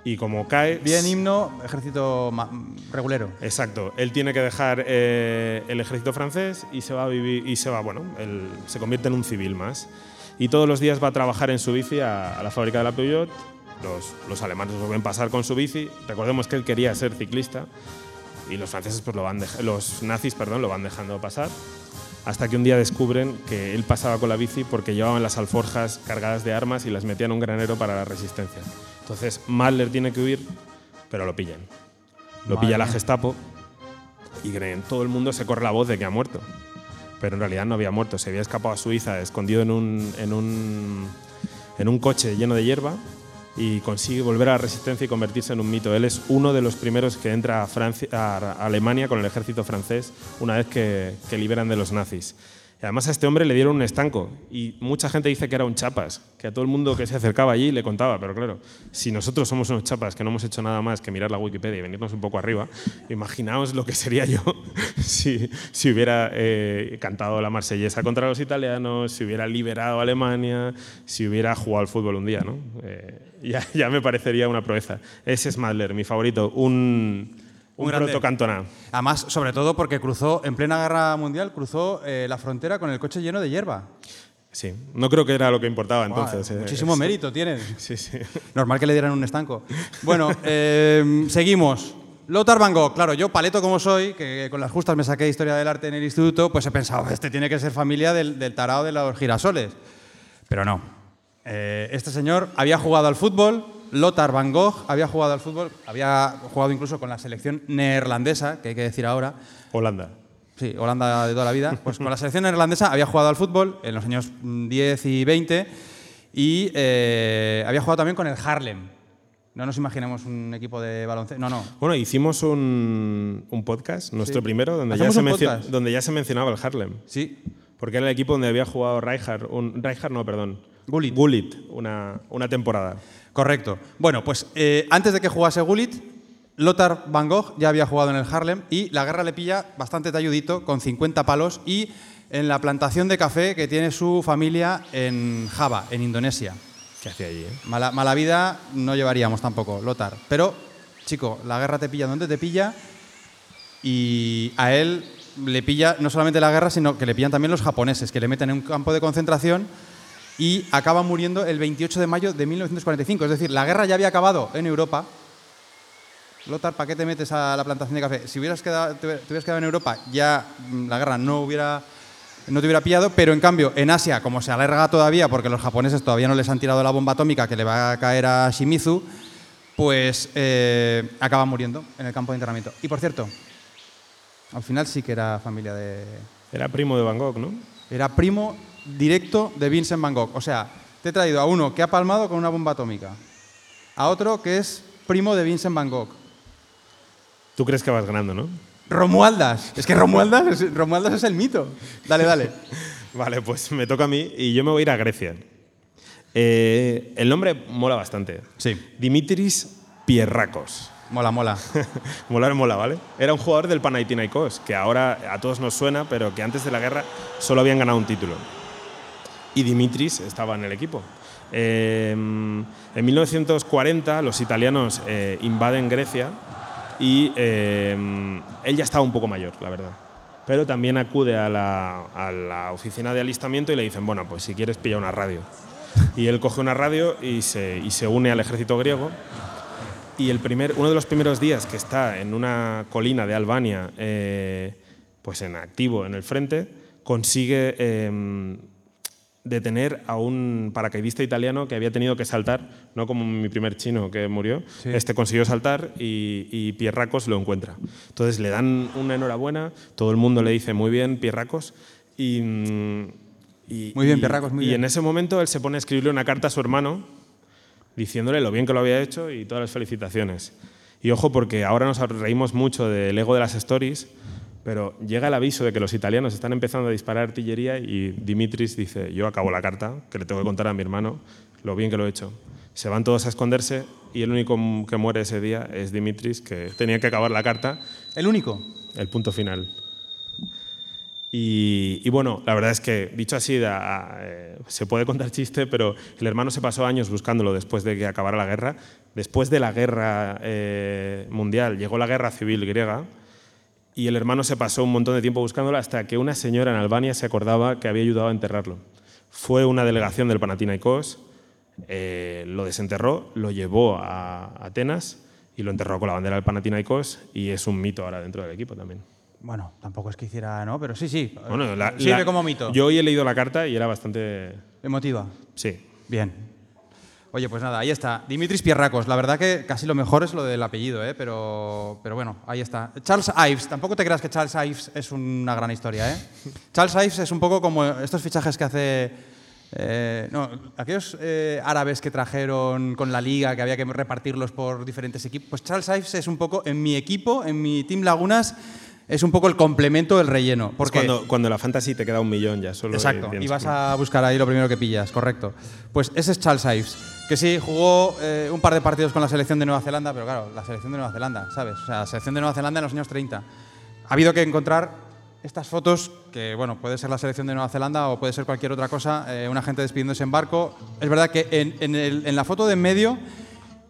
Y como cae... Bien himno, ejército regulero. Exacto. Él tiene que dejar eh, el ejército francés y se va a vivir y se va, bueno, él se convierte en un civil más. Y todos los días va a trabajar en su bici a, a la fábrica de la Peugeot. Los, los alemanes lo ven pasar con su bici. Recordemos que él quería ser ciclista y los franceses pues lo van los nazis, perdón, lo van dejando pasar. hasta que un día descubren que él pasaba con la bici porque llevaban las alforjas cargadas de armas y las metían en un granero para la resistencia. Entonces Mahler tiene que huir, pero lo pillan. Lo Madre pilla la. Gestapo y creen, todo el mundo se corre la voz de que ha muerto. Pero en realidad no había muerto, se había escapado a Suiza escondido en un, en un, en un coche lleno de hierba y consigue volver a la resistencia y convertirse en un mito. Él es uno de los primeros que entra a, Francia, a Alemania con el ejército francés una vez que, que liberan de los nazis. Y además a este hombre le dieron un estanco y mucha gente dice que era un chapas, que a todo el mundo que se acercaba allí le contaba, pero claro, si nosotros somos unos chapas que no hemos hecho nada más que mirar la Wikipedia y venirnos un poco arriba, imaginaos lo que sería yo si, hubiera eh, cantado la marsellesa contra los italianos, si hubiera liberado a Alemania, si hubiera jugado al fútbol un día, ¿no? Eh, ya, ya me parecería una proeza. Ese es Madler, mi favorito, un, un, grande. protocantona. Además, sobre todo porque cruzó, en plena guerra mundial, cruzó eh, la frontera con el coche lleno de hierba. Sí, no creo que era lo que importaba entonces. Buah, eh, muchísimo mérito tienen. Sí, sí. Normal que le dieran un estanco. Bueno, eh, seguimos. Lothar Van Gogh, claro, yo paleto como soy, que con las justas me saqué historia del arte en el instituto, pues he pensado, este tiene que ser familia del, del tarao de los girasoles. Pero no. Eh, este señor había jugado al fútbol, Lothar Van Gogh había jugado al fútbol, había jugado incluso con la selección neerlandesa, que hay que decir ahora, Holanda. Sí, Holanda de toda la vida. Pues con la selección neerlandesa había jugado al fútbol en los años mm, 10 y 20 y eh, había jugado también con el Harlem. No nos imaginemos un equipo de baloncesto. No, no. Bueno, hicimos un, un podcast, nuestro Sí. primero, donde ya, se un mencio- podcast. donde ya se mencionaba el Harlem. Sí. Porque era el equipo donde había jugado Rijkaard, un, Rijkaard no, perdón. Gullit. Gullit, una, una temporada. Correcto. Bueno, pues eh, antes de que jugase Gullit, Lothar Van Gogh ya había jugado en el Harlem y la guerra le pilla bastante talludito, con 50 palos, y en la plantación de café que tiene su familia en Java, en Indonesia. ¿Qué hacía allí? eh? Mala, mala vida no llevaríamos tampoco, Lothar. Pero, chico, la guerra te pilla donde te pilla y a él le pilla no solamente la guerra, sino que le pillan también los japoneses, que le meten en un campo de concentración y acaba muriendo el 28 de mayo de 1945. Es decir, la guerra ya había acabado en Europa. Lothar, ¿para qué te metes a la plantación de café? Si hubieras quedado, te hubieras quedado en Europa, ya mm, la guerra no hubiera no te hubiera pillado, pero en cambio en Asia, como se alarga todavía, porque los japoneses todavía no les han tirado la bomba atómica que le va a caer a Shimizu, pues eh, acaba muriendo en el campo de enterramiento. Y por cierto, al final sí que era familia de... Era primo de Van Gogh, ¿no? Era primo directo de Vincent Van Gogh. O sea, te he traído a uno que ha palmado con una bomba atómica, a otro que es primo de Vincent Van Gogh. Tú crees que vas ganando, ¿no? Romualdas. Es que Romualdas, es- Romualdas es el mito. Dale, dale. Vale, pues me toca a mí y yo me voy a ir a Grecia. Eh, el nombre mola bastante. Sí. Dimitris Pierrakos. Mola, mola. Molar mola, ¿vale? Era un jugador del Panathinaikos, que ahora a todos nos suena, pero que antes de la guerra solo habían ganado un título. Y Dimitris estaba en el equipo. Eh, en 1940 los italianos eh, invaden Grecia y eh, él ya estaba un poco mayor, la verdad. Pero también acude a la, a la oficina de alistamiento y le dicen, bueno, pues si quieres pilla una radio. Y él coge una radio y se, y se une al ejército griego y el primer, uno de los primeros días que está en una colina de Albania, eh, pues en activo en el frente, consigue eh, detener a un paracaidista italiano que había tenido que saltar, no como mi primer chino que murió, Sí. este consiguió saltar y, y Pierracos lo encuentra. Entonces le dan una enhorabuena, todo el mundo le dice muy bien, Pierracos, y, mm, y- Muy bien, y- Pierracos, muy y bien. en ese momento él se pone a escribirle una carta a su hermano diciéndole lo bien que lo había hecho y todas las felicitaciones. Y ojo, porque ahora nos reímos mucho del ego de las stories, pero llega el aviso de que los italianos están empezando a disparar artillería y Dimitris dice, yo acabo la carta, que le tengo que contar a mi hermano, lo bien que lo he hecho. Se van todos a esconderse y el único que muere ese día es Dimitris, que tenía que acabar la carta, El único. el punto final. Y, y bueno, la verdad es que, dicho así, da- eh, se puede contar chiste, pero el hermano se pasó años buscándolo después de que acabara la guerra. Después de la guerra eh, mundial llegó la guerra civil griega y el hermano se pasó un montón de tiempo buscándolo hasta que una señora en Albania se acordaba que había ayudado a enterrarlo. Fue una delegación del Panathinaikos, eh, lo desenterró, lo llevó a Atenas y lo enterró con la bandera del Panathinaikos y es un mito ahora dentro del equipo también. Bueno, tampoco es que hiciera, ¿no? Pero sí, sí. Bueno, la- Sirve la- como mito. Yo hoy he leído la carta y era bastante. Emotiva. Sí. Bien. Oye, pues nada, ahí está. Dimitris Pierracos. La verdad que casi lo mejor es lo del apellido, ¿eh? Pero, pero bueno, ahí está. Charles Ives. Tampoco te creas que Charles Ives es una gran historia, ¿eh? Charles Ives es un poco como estos fichajes que hace... eh, no, aquellos eh, árabes que trajeron con la liga, que había que repartirlos por diferentes equipos. Pues Charles Ives es un poco, en mi equipo, en mi Team Lagunas, es un poco el complemento del relleno. Es Porque cuando, cuando la fantasy te queda un millón ya solo. Exacto, tienes y vas a buscar ahí lo primero que pillas, correcto. Pues ese es Charles Ives, que sí, jugó eh, un par de partidos con la selección de Nueva Zelanda, pero claro, la selección de Nueva Zelanda, ¿sabes? O sea, la selección de Nueva Zelanda en los años 30. Ha habido que encontrar estas fotos, que bueno, puede ser la selección de Nueva Zelanda o puede ser cualquier otra cosa, eh, una gente despidiéndose en barco. Es verdad que en, en la foto de en medio,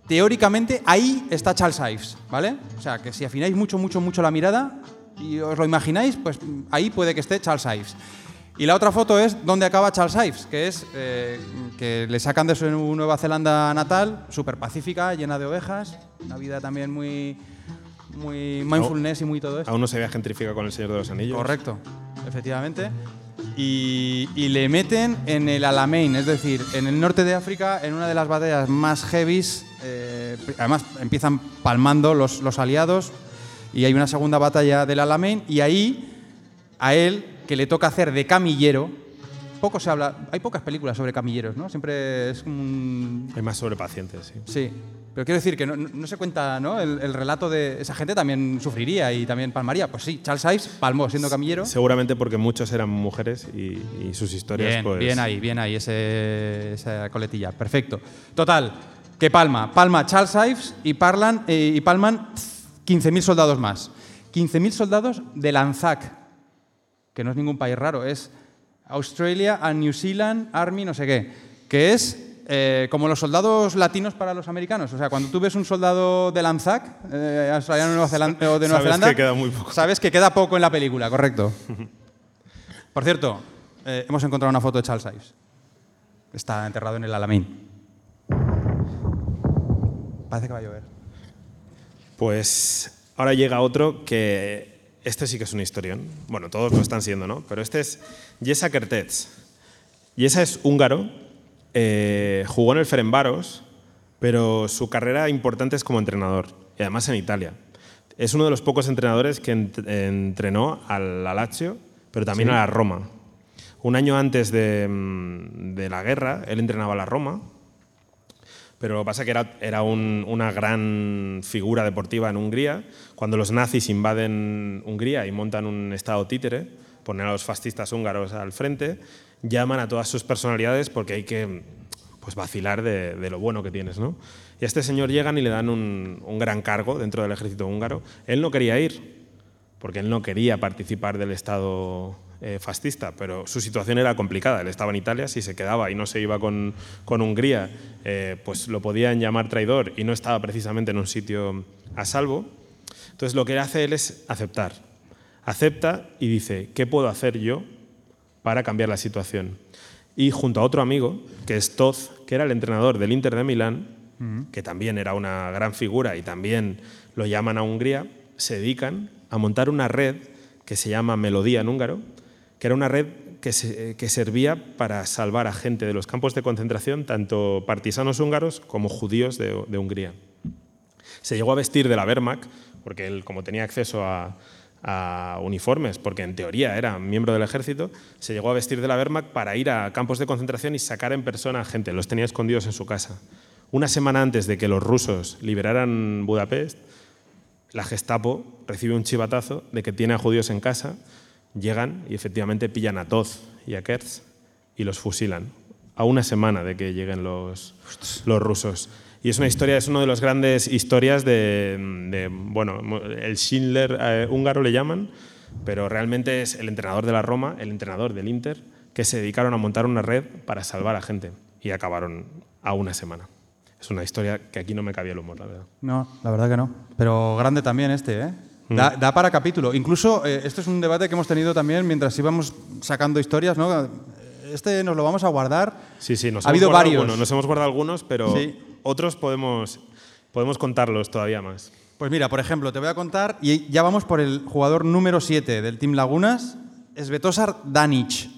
teóricamente ahí está Charles Ives, ¿vale? O sea, que si afináis mucho, mucho, mucho la mirada y os lo imagináis, pues ahí puede que esté Charles Ives. Y la otra foto es donde acaba Charles Ives, que es eh, que le sacan de su Nueva Zelanda natal, súper pacífica, llena de ovejas, una vida también muy, muy mindfulness y muy todo esto. Aún no se había gentrificado con el Señor de los Anillos. Correcto, efectivamente. Y, y le meten en el Alamein, es decir, en el norte de África, en una de las batallas más heavies. eh, además, empiezan palmando los, los aliados y hay una segunda batalla del Alamein y ahí a él, que le toca hacer de camillero, poco se habla, hay pocas películas sobre camilleros, ¿no? Siempre es un, Hay más sobre pacientes, sí. Sí, pero quiero decir que no, no- no se cuenta ¿no? El, el relato de esa gente también sufriría y también palmaría. Pues sí, Charles Ives palmó siendo camillero. Seguramente porque muchos eran mujeres y, y sus historias, Bien, pues. bien ahí, bien ahí, ese- esa coletilla. Perfecto. Total, que palma. Palma Charles Ives y, parlan, eh, y palman 15.000 soldados más. 15.000 soldados de Lanzac, que no es ningún país raro, es Australia and New Zealand Army no sé qué, que es eh, como los soldados latinos para los americanos. O sea, cuando tú ves un soldado de Lanzac, eh, australiano Nueva Zelanda, o de Nueva Sabes Zelanda, que queda muy poco. sabes que queda poco en la película, correcto. Por cierto, eh, hemos encontrado una foto de Charles Ives. Está enterrado en el Alamein. Parece que va a llover. Pues ahora llega otro que este sí que es una historión. Bueno, todos lo están siendo, ¿no? Pero este es Jesa Kertész. Jesa es húngaro, eh, jugó en el Ferencváros, pero su carrera importante es como entrenador, y además en Italia. Es uno de los pocos entrenadores que ent- entrenó al la Lazio, pero también a la Roma. Un año antes de, mm, de la guerra, él entrenaba a la Roma, pero lo que pasa es que era, era un- una gran figura deportiva en Hungría. Cuando los nazis invaden Hungría y montan un estado títere, ponen a los fascistas húngaros al frente, llaman a todas sus personalidades porque hay que pues, vacilar de, de lo bueno que tienes. ¿no? Y a este señor llegan y le dan un, un gran cargo dentro del ejército húngaro. Él no quería ir, porque él no quería participar del Estado eh, fascista, pero su situación era complicada. Él estaba en Italia, si se quedaba y no se iba con, con Hungría, eh, pues lo podían llamar traidor y no estaba precisamente en un sitio a salvo. Entonces lo que hace él es aceptar. Acepta y dice, ¿qué puedo hacer yo para cambiar la situación? Y junto a otro amigo, que es Toz, que era el entrenador del Inter de Milán, que también era una gran figura y también lo llaman a Hungría, se dedican a montar una red que se llama Melodía en húngaro, que era una red que, se- que servía para salvar a gente de los campos de concentración, tanto partisanos húngaros como judíos de, Hungría. Se llegó a vestir de la Wehrmacht, porque él, como tenía acceso a, a uniformes, porque en teoría era miembro del ejército, se llegó a vestir de la Wehrmacht para ir a campos de concentración y sacar en persona a gente. Los tenía escondidos en su casa. Una semana antes de que los rusos liberaran Budapest, la Gestapo recibe un chivatazo de que tiene a judíos en casa, llegan y efectivamente pillan a Toz y a Kerz y los fusilan. A una semana de que lleguen los, los rusos. Y es una historia, es una de las grandes historias de, bueno, el Schindler eh, húngaro le llaman, pero realmente es el entrenador de la Roma, el entrenador del Inter, que se dedicaron a montar una red para salvar a gente y acabaron a una semana. Es una historia que aquí no me cabía el humor, la verdad. No, la verdad que no. Pero grande también este, ¿eh? Mm. Da, da para capítulo. Incluso, eh, esto es un debate que hemos tenido también mientras íbamos sacando historias, ¿no? Este nos lo vamos a guardar. Sí, sí, nos Ha hemos habido varios. algunos, nos hemos guardado algunos, pero Sí. otros podemos, podemos contarlos todavía más. Pues mira, por ejemplo, te voy a contar, y ya vamos por el jugador número 7 del Team Lagunas, Svetosar Danic,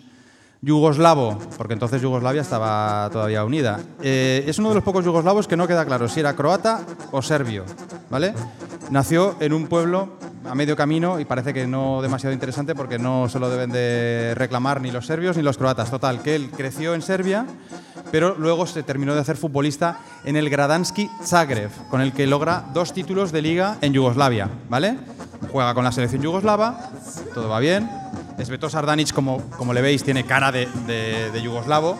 yugoslavo, porque entonces Yugoslavia estaba todavía unida. Eh, es uno de los pocos yugoslavos que no queda claro si era croata o serbio, ¿vale? Nació en un pueblo a medio camino y parece que no demasiado interesante porque no se lo deben de reclamar ni los serbios ni los croatas. Total, que él creció en Serbia, pero luego se terminó de hacer futbolista en el Gradanski Zagreb, con el que logra dos títulos de liga en Yugoslavia, ¿vale? Juega con la selección yugoslava, todo va bien. Sveto Sardanic, como, como le veis, tiene cara de, de- de yugoslavo.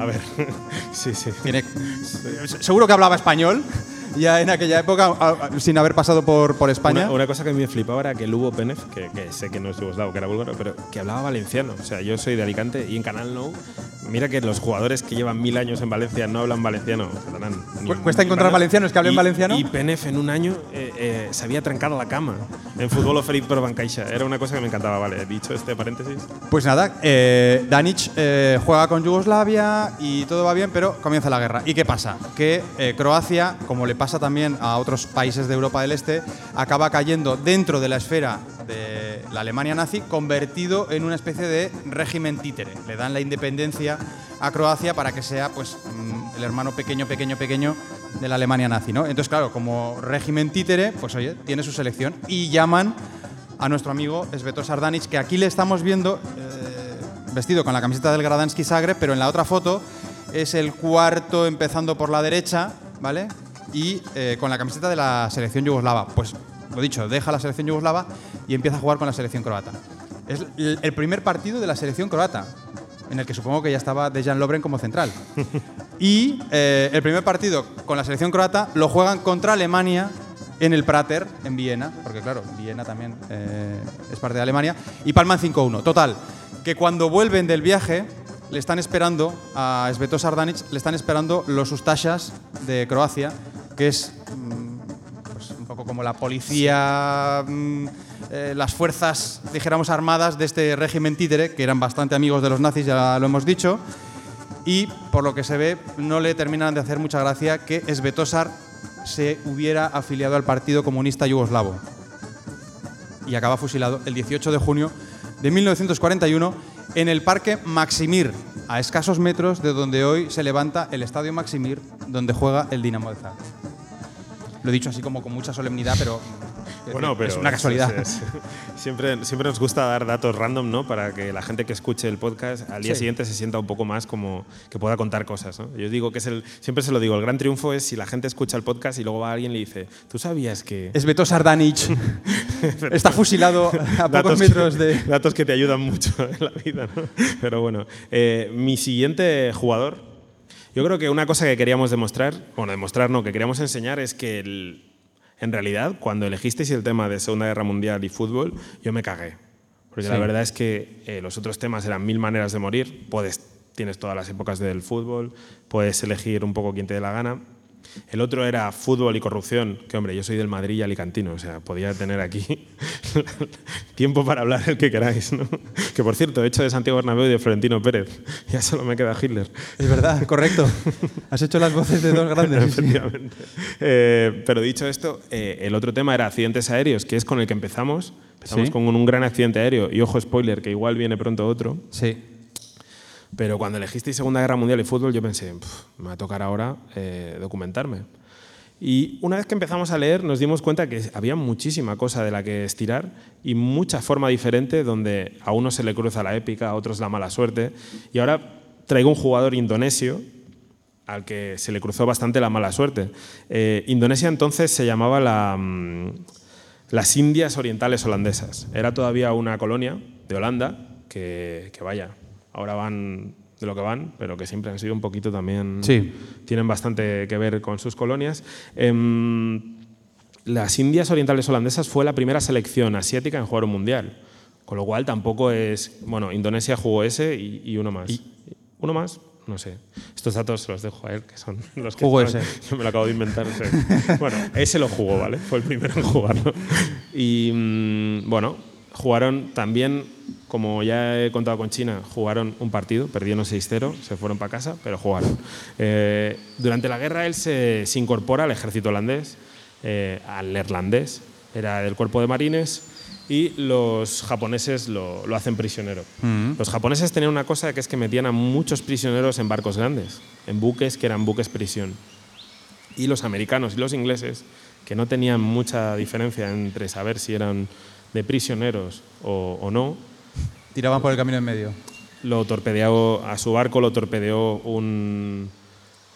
A ver, sí, sí. Tiene, seguro que hablaba español ya en aquella época, sin haber pasado por, por España. Una, una cosa que me flipaba era que Lugo Penef, que, que sé que no es yugoslavo, que era búlgaro, pero que hablaba valenciano. O sea, yo soy de Alicante y en Canal No, mira que los jugadores que llevan mil años en Valencia no hablan valenciano. catalán, ni- cuesta ni encontrar valencianos que hablen Y- valenciano. Y Penef en un año eh, eh, se había trancado la cama en fútbol oferit por Bancaixa. Era una cosa que me encantaba, vale. Dicho este paréntesis. Pues nada, eh, Danic eh, juega con Yugoslavia y todo va bien, pero comienza la guerra. ¿Y qué pasa? Que eh, Croacia, como le pasa también a otros países de Europa del Este, acaba cayendo dentro de la esfera de la Alemania nazi, convertido en una especie de régimen títere. Le dan la independencia a Croacia para que sea pues, mm, el hermano pequeño, pequeño, pequeño de la Alemania nazi. ¿no? Entonces, claro, como régimen títere, pues oye, tiene su selección y llaman a nuestro amigo Sveto Sardanic, que aquí le estamos viendo eh, vestido con la camiseta del Gradanski Zagreb, pero en la otra foto es el cuarto empezando por la derecha, ¿vale? Y eh, con la camiseta de la selección yugoslava. Pues lo dicho, deja la selección yugoslava y empieza a jugar con la selección croata. Es el, primer partido de la selección croata, en el que supongo que ya estaba Dejan Lovren como central. Y eh, el primer partido con la selección croata lo juegan contra Alemania en el Prater, en Viena, porque claro, Viena también eh, es parte de Alemania, y palman 5-1. Total, que cuando vuelven del viaje le están esperando a Sveto Sardanic, le están esperando los Ustashas de Croacia, que es mm, un poco como la policía, mm, eh, las fuerzas, dijéramos, armadas de este régimen títere, que eran bastante amigos de los nazis, ya lo hemos dicho, y por lo que se ve no le terminan de hacer mucha gracia que Svetosar se hubiera afiliado al Partido Comunista Yugoslavo y acaba fusilado el 18 de junio de 1941 en el Parque Maximir, a escasos metros de donde hoy se levanta el Estadio Maximir, donde juega el Dinamo de Zagreb. Lo he dicho así como con mucha solemnidad, pero, Bueno, pero es una casualidad. es- es- siempre, siempre nos gusta dar datos random, ¿no? Para que la gente que escuche el podcast al día Sí. siguiente se sienta un poco más como que pueda contar cosas, ¿no? Yo digo que es el, siempre se lo digo, el gran triunfo es si la gente escucha el podcast y luego va alguien y le dice, ¿tú sabías que Sveto Sardanic está fusilado a pocos metros que, de... datos que te ayudan mucho en la vida, ¿no? Pero bueno, eh, mi siguiente jugador, yo creo que una cosa que queríamos demostrar, bueno, demostrar no, que queríamos enseñar es que el- en realidad cuando elegisteis el tema de Segunda Guerra Mundial y fútbol, yo me cagué. Porque la verdad es que eh, los otros temas eran mil maneras de morir, puedes, tienes todas las épocas del fútbol, puedes elegir un poco quien te dé la gana. El otro era fútbol y corrupción, que hombre, yo soy del Madrid y alicantino, o sea, podía tener aquí tiempo para hablar el que queráis, ¿no? Que por cierto, he hecho de Santiago Bernabéu y de Florentino Pérez, ya solo me queda Hitler. Es verdad, correcto. Has hecho las voces de dos grandes. Efectivamente. Eh, pero dicho esto, eh, el otro tema era accidentes aéreos, que es con el que empezamos. Empezamos Sí. con un gran accidente aéreo, y ojo spoiler, que igual viene pronto otro. Sí. Pero cuando elegisteis Segunda Guerra Mundial y fútbol, yo pensé, "Pf, me va a tocar ahora eh, documentarme. Y una vez que empezamos a leer, nos dimos cuenta que había muchísima cosa de la que estirar y mucha forma diferente donde a uno se le cruza la épica, a otros la mala suerte. Y ahora traigo un jugador indonesio al que se le cruzó bastante la mala suerte. Eh, Indonesia entonces se llamaba la, mm, las Indias Orientales Holandesas. Era todavía una colonia de Holanda que, que vaya, ahora van de lo que van, pero que siempre han sido un poquito también... Sí. Tienen bastante que ver con sus colonias. Em, las Indias Orientales Holandesas fue la primera selección asiática en jugar un mundial. Con lo cual tampoco es... Bueno, Indonesia jugó ese y, y uno más. ¿Uno más? No sé. Estos datos los dejo a él, que son los que... Jugó ese. Yo me lo acabo de inventar. sí. bueno, ese lo jugó, ¿vale? Fue el primero en jugarlo. Y mm, bueno, jugaron también, como ya he contado con China, jugaron un partido, perdieron 6-0, se fueron para casa, pero jugaron. Eh, durante la guerra él se, se incorpora al ejército holandés. eh, al neerlandés, era del cuerpo de marines y los japoneses lo, lo hacen prisionero. Mm. Los japoneses tenían una cosa que es que metían a muchos prisioneros en barcos grandes, en buques que eran buques prisión. Y los americanos y los ingleses, que no tenían mucha diferencia entre saber si eran de prisioneros o, o no, Tiraban por el camino en medio. lo torpedeó, a su barco lo torpedeó un,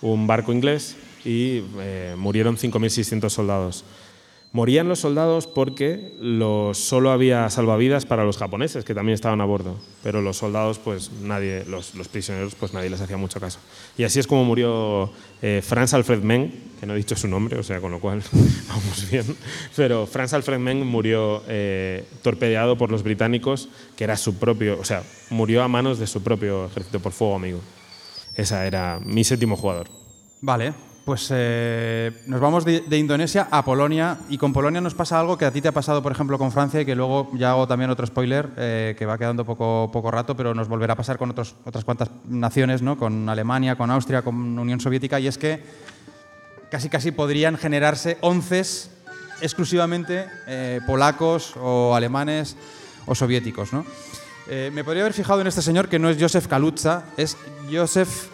un barco inglés y eh, murieron 5.600 soldados. Morían los soldados porque los, solo había salvavidas para los japoneses, que también estaban a bordo, pero los soldados, pues nadie, los, los prisioneros, pues nadie les hacía mucho caso. Y así es como murió eh, Franz Alfred Meng, que no he dicho su nombre, o sea, con lo cual vamos bien, pero Franz Alfred Meng murió eh, torpedeado por los británicos, que era su propio, o sea, murió a manos de su propio ejército por fuego amigo. Esa era mi séptimo jugador. Vale, pues eh, nos vamos de, Indonesia a Polonia y con Polonia nos pasa algo que a ti te ha pasado, por ejemplo, con Francia y que luego ya hago también otro spoiler eh, que va quedando poco, poco rato, pero nos volverá a pasar con otras cuantas naciones, ¿no? con Alemania, con Austria, con Unión Soviética, y es que casi casi podrían generarse onces exclusivamente eh, polacos o alemanes o soviéticos. ¿no? Me podría haber fijado en este señor que no es Josef Kaluza, es Josef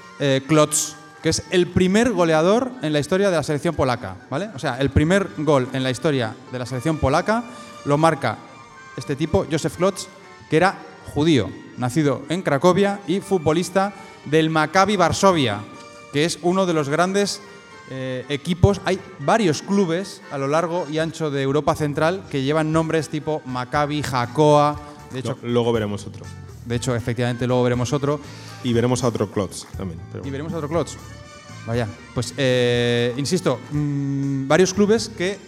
Klotz, que es el primer goleador en la historia de la selección polaca. ¿vale? O sea, el primer gol en la historia de la selección polaca lo marca este tipo, Josef Klotz, que era judío, nacido en Cracovia y futbolista del Maccabi Varsovia, que es uno de los grandes eh, equipos. Hay varios clubes a lo largo y ancho de Europa Central que llevan nombres tipo Maccabi, Jacoa. De hecho, Luego veremos otro. De hecho, efectivamente, luego veremos otro. Y veremos a otro Klotz también. pero Y veremos otro Klotz. Vaya, pues eh, insisto, mm, varios clubes que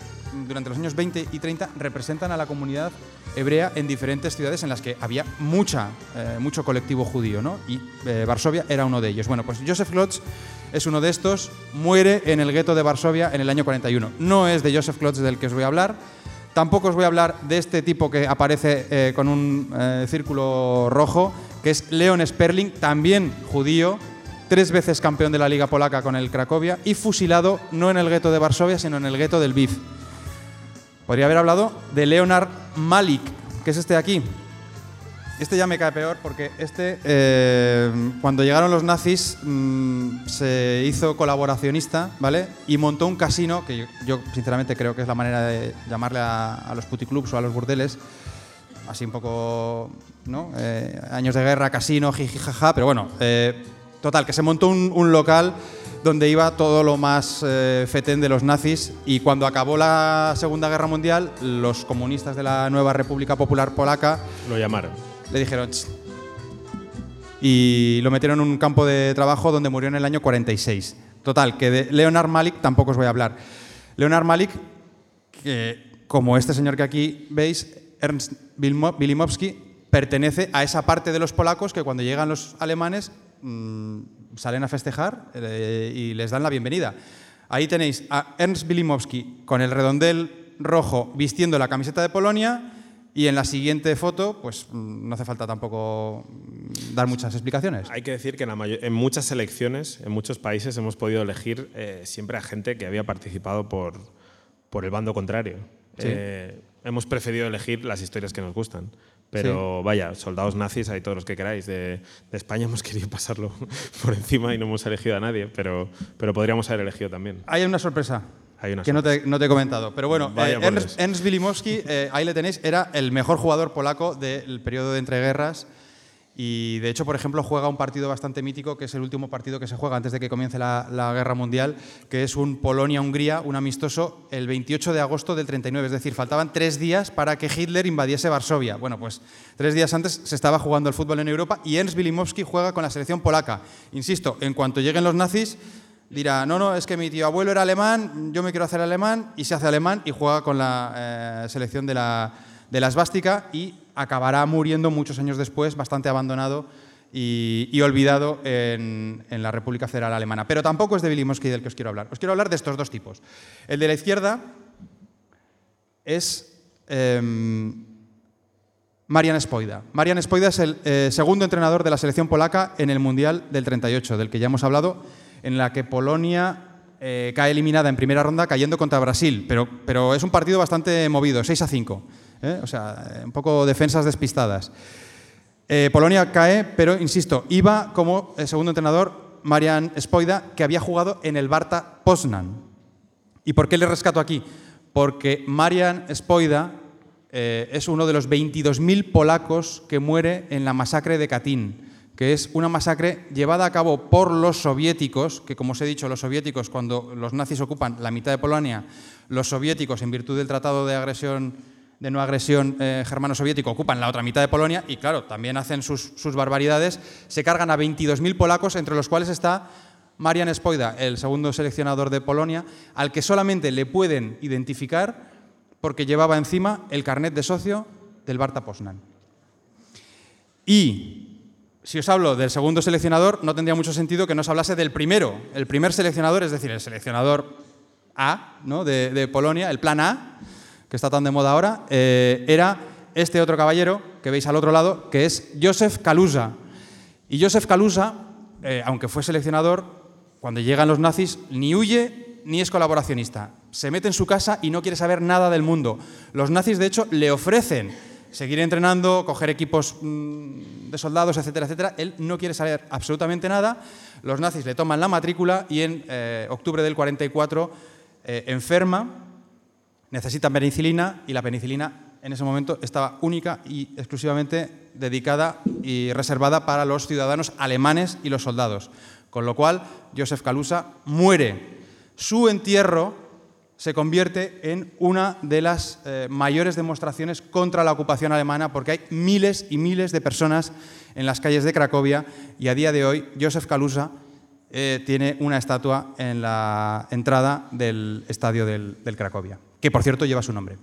durante los años 20 y 30 representan a la comunidad hebrea en diferentes ciudades en las que había mucha, eh, mucho colectivo judío, ¿no? Y eh, Varsovia era uno de ellos. Bueno, pues Josef Klotz es uno de estos, muere en el gueto de Varsovia en el año 41. No es de Josef Klotz del que os voy a hablar, Tampoco os voy a hablar de este tipo que aparece eh, con un eh, círculo rojo, que es Leon Sperling, también judío, tres veces campeón de la Liga Polaca con el Cracovia y fusilado no en el gueto de Varsovia, sino en el gueto del Viv. Podría haber hablado de Leonard Malik, que es este de aquí. Este ya me cae peor porque este, eh, cuando llegaron los nazis, mm, se hizo colaboracionista, ¿vale? Y montó un casino, que yo, sinceramente creo que es la manera de llamarle a, los puticlubs o a los burdeles, así un poco, ¿no? Eh, años de guerra, casino, jiji, jaja, pero bueno, eh, total, que se montó un, un local donde iba todo lo más fetén de los nazis y cuando acabó la Segunda Guerra Mundial, los comunistas de la nueva República Popular Polaca Lo llamaron. Le dijeron y lo metieron en un campo de trabajo donde murió en el año 46. Total, que de Leonard Malik tampoco os voy a hablar. Leonard Malik, que como este señor que aquí veis, Ernst Wilimowski, pertenece a esa parte de los polacos que cuando llegan los alemanes mm, salen a festejar eh, y les dan la bienvenida. Ahí tenéis a Ernst Wilimowski con el redondel rojo vistiendo la camiseta de Polonia y en la siguiente foto, pues mm, no hace falta tampoco mm, dar muchas explicaciones. Hay que decir que en, la en muchas selecciones, en muchos países, hemos podido elegir eh, siempre a gente que había participado por, por el bando contrario. Sí. Eh, hemos preferido elegir las historias que nos gustan. Pero vaya, soldados nazis hay todos los que queráis. De, de España hemos querido pasarlo por encima y no hemos elegido a nadie, pero, pero podríamos haber elegido también. Hay una sorpresa. Hay que no te, no te he comentado. Pero bueno, eh, Ernst. Ernst Wilimowski, eh, ahí le tenéis, era el mejor jugador polaco del periodo de entreguerras. Y de hecho, por ejemplo, juega un partido bastante mítico, que es el último partido que se juega antes de que comience la, la guerra mundial, que es un Polonia-Hungría, un amistoso, el 28 de agosto del 39. Es decir, faltaban tres días para que Hitler invadiese Varsovia. Bueno, pues tres días antes se estaba jugando el fútbol en Europa y Ernst Wilimowski juega con la selección polaca. Insisto, en cuanto lleguen los nazis, dirá, no, no, es que mi tío abuelo era alemán, yo me quiero hacer alemán, y se hace alemán y juega con la eh, selección de la, de la esvástica y acabará muriendo muchos años después, bastante abandonado y, olvidado en, en la República Federal Alemana. Pero tampoco es de Wilimowski del que os quiero hablar. Os quiero hablar de estos dos tipos. El de la izquierda es em, Marian Spoida. Marian Spoida es el eh, segundo entrenador de la selección polaca en el Mundial del 38, del que ya hemos hablado, en la que Polonia eh, cae eliminada en primera ronda cayendo contra Brasil, pero, es un partido bastante movido, 6 a 5. ¿eh? O sea, un poco defensas despistadas. Eh, Polonia cae, pero insisto, iba como segundo entrenador Marian Spoida, que había jugado en el Barta Poznan. ¿Y por qué le rescato aquí? Porque Marian Spoida es uno de los 22.000 polacos que muere en la masacre de Katyn que es una masacre llevada a cabo por los soviéticos, que como os he dicho, los soviéticos, cuando los nazis ocupan la mitad de Polonia, los soviéticos, en virtud del Tratado de agresión de no agresión eh, germano-soviético, ocupan la otra mitad de Polonia y, claro, también hacen sus, barbaridades, se cargan a 22.000 polacos, entre los cuales está Marian Spoida, el segundo seleccionador de Polonia, al que solamente le pueden identificar porque llevaba encima el carnet de socio del Barta Poznan. Y si os hablo del segundo seleccionador, no tendría mucho sentido que no os hablase del primero. El primer seleccionador, es decir, el seleccionador A ¿no? de, Polonia, el plan A, que está tan de moda ahora, eh, era este otro caballero que veis al otro lado, que es Josef Kaluza. Y Josef Kaluza, eh, aunque fue seleccionador, cuando llegan los nazis, ni huye ni es colaboracionista. Se mete en su casa y no quiere saber nada del mundo. Los nazis, de hecho, le ofrecen seguir entrenando, coger equipos mm, de soldados, etcétera, etcétera. Él no quiere saber absolutamente nada. Los nazis le toman la matrícula y en eh, octubre del 44 eh, enferma, necesita penicilina y la penicilina en ese momento estaba única y exclusivamente dedicada y reservada para los ciudadanos alemanes y los soldados. Con lo cual, Josef Kalusa muere. Su entierro se convierte en una de las eh, mayores demostraciones contra la ocupación alemana, porque hay miles y miles de personas en las calles de Cracovia y a día de hoy Josef Kalusa eh, tiene una estatua en la entrada del estadio del, Cracovia, que por cierto lleva su nombre.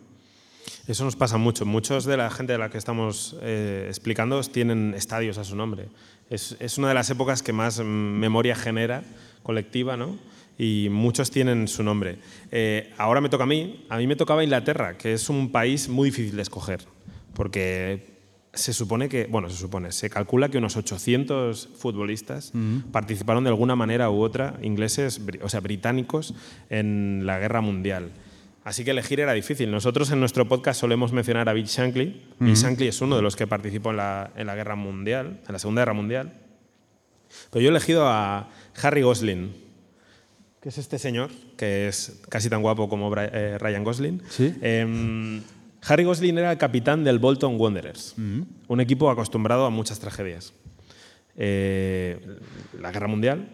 Eso nos pasa mucho. Muchos de la gente de la que estamos eh, explicando tienen estadios a su nombre. Es, es, una de las épocas que más memoria genera colectiva, ¿no? Y muchos tienen su nombre. Eh, ahora me toca a mí, a mí me tocaba Inglaterra, que es un país muy difícil de escoger, porque se supone que, bueno, se supone, se calcula que unos 800 futbolistas participaron de alguna manera u otra, ingleses, o sea, británicos, en la guerra mundial. Así que elegir era difícil. Nosotros en nuestro podcast solemos mencionar a Bill Shankly. Bill Shankly es uno de los que participó en la, en la guerra mundial, en la Segunda Guerra Mundial. Pero yo he elegido a Harry Gosling, que es este señor, que es casi tan guapo como eh, Ryan Gosling. Em, Harry Gosling era el capitán del Bolton Wanderers, mm. un equipo acostumbrado a muchas tragedias. Eh, la guerra mundial,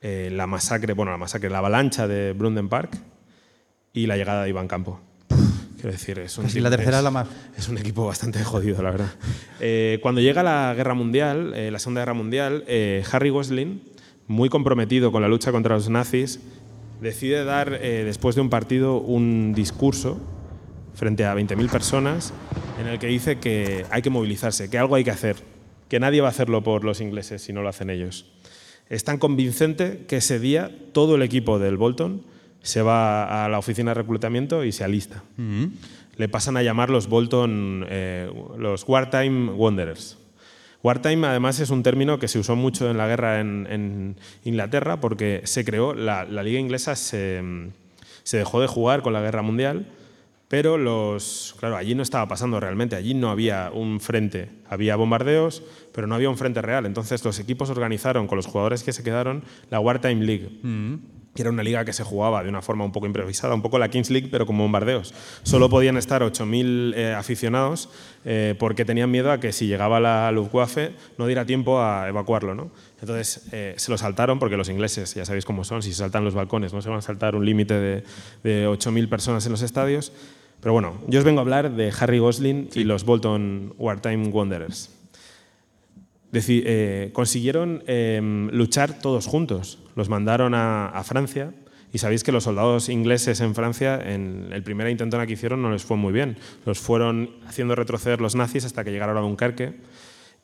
eh, la masacre, bueno, la masacre, la avalancha de Brunden Park y la llegada de Iván Campo. Quiero decir, es un, la tercera es, la más. es un equipo bastante jodido, la verdad. cuando llega la guerra mundial, la Segunda Guerra Mundial, Harry Gosling muy comprometido con la lucha contra los nazis, decide dar, eh, después de un partido, un discurso frente a 20.000 personas en el que dice que hay que movilizarse, que algo hay que hacer, que nadie va a hacerlo por los ingleses si no lo hacen ellos. Es tan convincente que ese día todo el equipo del Bolton se va a la oficina de reclutamiento y se alista. Le pasan a llamar los Bolton, eh, los Wartime Wanderers. Wartime, además, es un término que se usó mucho en la guerra en, Inglaterra porque se creó, la, liga inglesa se, dejó de jugar con la guerra mundial, pero los, claro, allí no estaba pasando realmente, allí no había un frente, había bombardeos, pero no había un frente real. Entonces los equipos organizaron con los jugadores que se quedaron la Wartime League. Mm que era una liga que se jugaba de una forma un poco improvisada, un poco la Kings League, pero con bombardeos. Solo podían estar 8.000 eh, aficionados eh, porque tenían miedo a que si llegaba la Luftwaffe no diera tiempo a evacuarlo. ¿no? Entonces eh, se lo saltaron porque los ingleses, ya sabéis cómo son, si se saltan los balcones, no se van a saltar un límite de, de 8.000 personas en los estadios. Pero bueno, yo os vengo a hablar de Harry Gosling y los Bolton Wartime Wanderers. Eh, consiguieron em, luchar todos juntos. Los mandaron a, Francia y sabéis que los soldados ingleses en Francia, en el primer intento que hicieron, no les fue muy bien. Los fueron haciendo retroceder los nazis hasta que llegaron a Dunkerque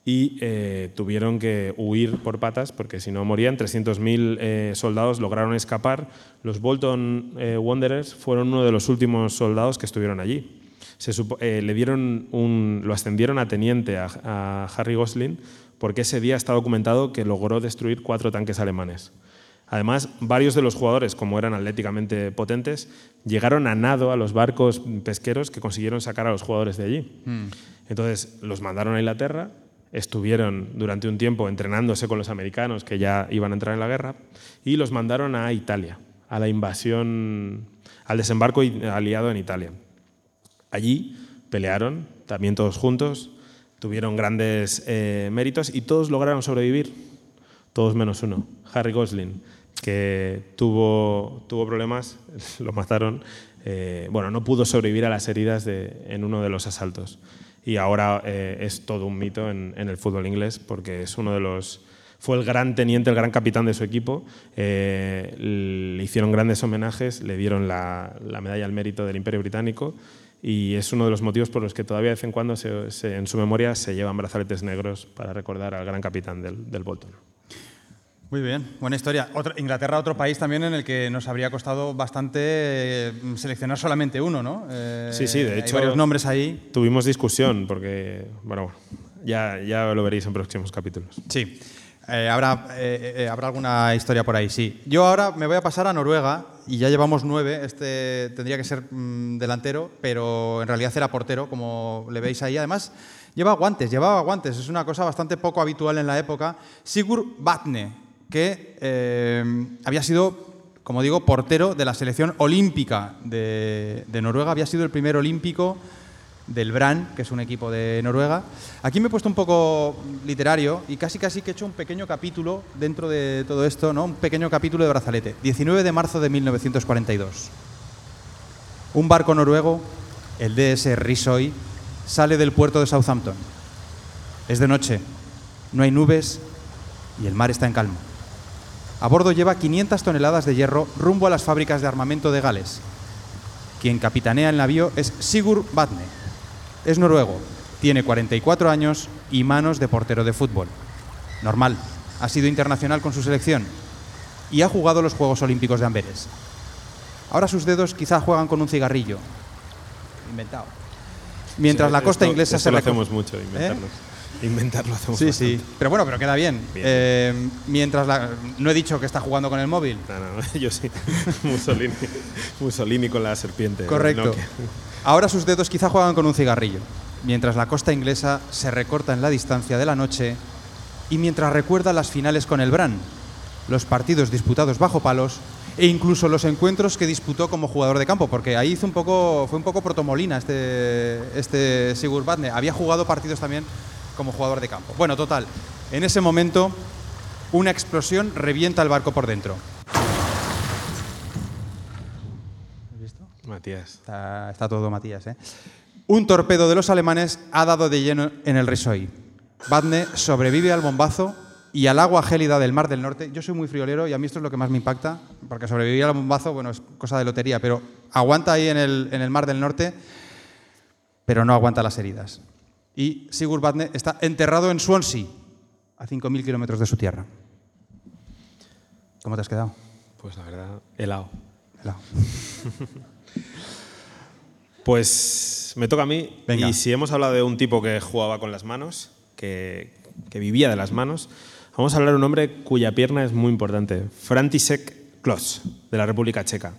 y eh, tuvieron que huir por patas porque si no morían. 300.000 eh, soldados lograron escapar. Los Bolton Wanderers fueron uno de los últimos soldados que estuvieron allí. Se le dieron un, lo ascendieron a teniente a Harry Gosling porque ese día está documentado que logró destruir cuatro tanques alemanes. Además, varios de los jugadores, como eran atléticamente potentes, llegaron a nado a los barcos pesqueros que consiguieron sacar a los jugadores de allí. Entonces, los mandaron a Inglaterra, estuvieron durante un tiempo entrenándose con los americanos que ya iban a entrar en la guerra y los mandaron a Italia, a la invasión, al desembarco aliado en Italia. Allí pelearon, también todos juntos, tuvieron grandes eh, méritos y todos lograron sobrevivir, todos menos uno, Harry Gosling que tuvo, tuvo problemas, lo mataron, eh, bueno, no pudo sobrevivir a las heridas en uno de los asaltos. Y ahora eh, es todo un mito en, el fútbol inglés porque es uno de los... Fue el gran teniente, el gran capitán de su equipo. Le hicieron grandes homenajes, le dieron la, medalla al mérito del Imperio Británico y es uno de los motivos por los que todavía de vez en cuando se, se, en su memoria se llevan brazaletes negros para recordar al gran capitán del, del Bolton. Muy bien, buena historia. Otro, Inglaterra, otro país también en el que nos habría costado bastante eh, seleccionar solamente uno, ¿no? Eh, sí, sí, de hay hecho. varios nombres ahí. Tuvimos discusión porque, bueno, ya, ya lo veréis en próximos capítulos. Sí. Eh, habrá, eh, habrá alguna historia por ahí, sí. Yo ahora me voy a pasar a Noruega y ya llevamos nueve. Este tendría que ser mmm, delantero, pero en realidad era portero, como le veis ahí. Además, lleva guantes, llevaba guantes. Es una cosa bastante poco habitual en la época. Sigurd Vatne, que eh, había sido, como digo, portero de la selección olímpica de, Noruega, había sido el primer olímpico del Brann, que es un equipo de Noruega. Aquí me he puesto un poco literario y casi casi que he hecho un pequeño capítulo dentro de todo esto, ¿no? un pequeño capítulo de brazalete. 19 de marzo de 1942. Un barco noruego, el DS Risoy, sale del puerto de Southampton. Es de noche, no hay nubes y el mar está en calma. A bordo lleva 500 toneladas de hierro rumbo a las fábricas de armamento de Gales. Quien capitanea el navío es Sigurd Vatne. Es noruego, tiene 44 años y manos de portero de fútbol. Normal, ha sido internacional con su selección y ha jugado los Juegos Olímpicos de Amberes. Ahora sus dedos quizá juegan con un cigarrillo. Inventado. Mientras Sí, la costa esto- inglesa esto se lo hacemos mucho, inventarlo. Inventarlo hacemos Sí, bastante. sí. Pero bueno, pero queda bien. Bien. Eh, mientras la... No he dicho que está jugando con el móvil. No, no, yo sí. Mussolini, Mussolini con la serpiente. Correcto. Ahora sus dedos quizá juegan con un cigarrillo, mientras la costa inglesa se recorta en la distancia de la noche y mientras recuerda las finales con el Bran, los partidos disputados bajo palos e incluso los encuentros que disputó como jugador de campo, porque ahí hizo un poco, fue un poco protomolina este, este Sigurd Vatne. Había jugado partidos también como jugador de campo. Bueno, total, en ese momento una explosión revienta el barco por dentro. ¿Has visto? Matías. Está, está todo Matías, ¿eh? Un torpedo de los alemanes ha dado de lleno en el Risoy. Badne sobrevive al bombazo y al agua gélida del Mar del Norte. Yo soy muy friolero y a mí esto es lo que más me impacta, porque sobrevivir al bombazo, bueno, es cosa de lotería, pero aguanta ahí en el, en el Mar del Norte, pero no aguanta las heridas. Y Sigurd Badne está enterrado en Swansea, a 5.000 kilómetros de su tierra. ¿Cómo te has quedado? Pues la verdad, helado. Helado. Pues me toca a mí. Venga. Y si hemos hablado de un tipo que jugaba con las manos, que, que vivía de las manos, vamos a hablar de un hombre cuya pierna es muy importante. František Klos, de la República Checa.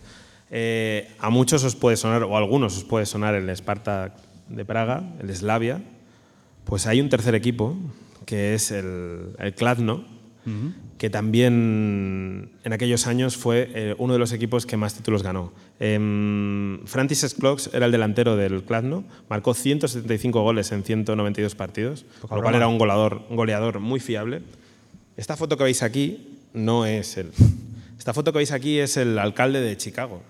Eh, a muchos os puede sonar, o a algunos os puede sonar el Spartak de Praga, el Slavia. Pues hay un tercer equipo, que es el, el Kladno, que también en aquellos años fue eh, uno de los equipos que más títulos ganó. Eh, Francis Skloks era el delantero del Kladno, marcó 175 goles en 192 partidos, Poca lo cual broma. era un goleador, un goleador muy fiable. Esta foto que veis aquí no es él. Esta foto que veis aquí es el alcalde de Chicago.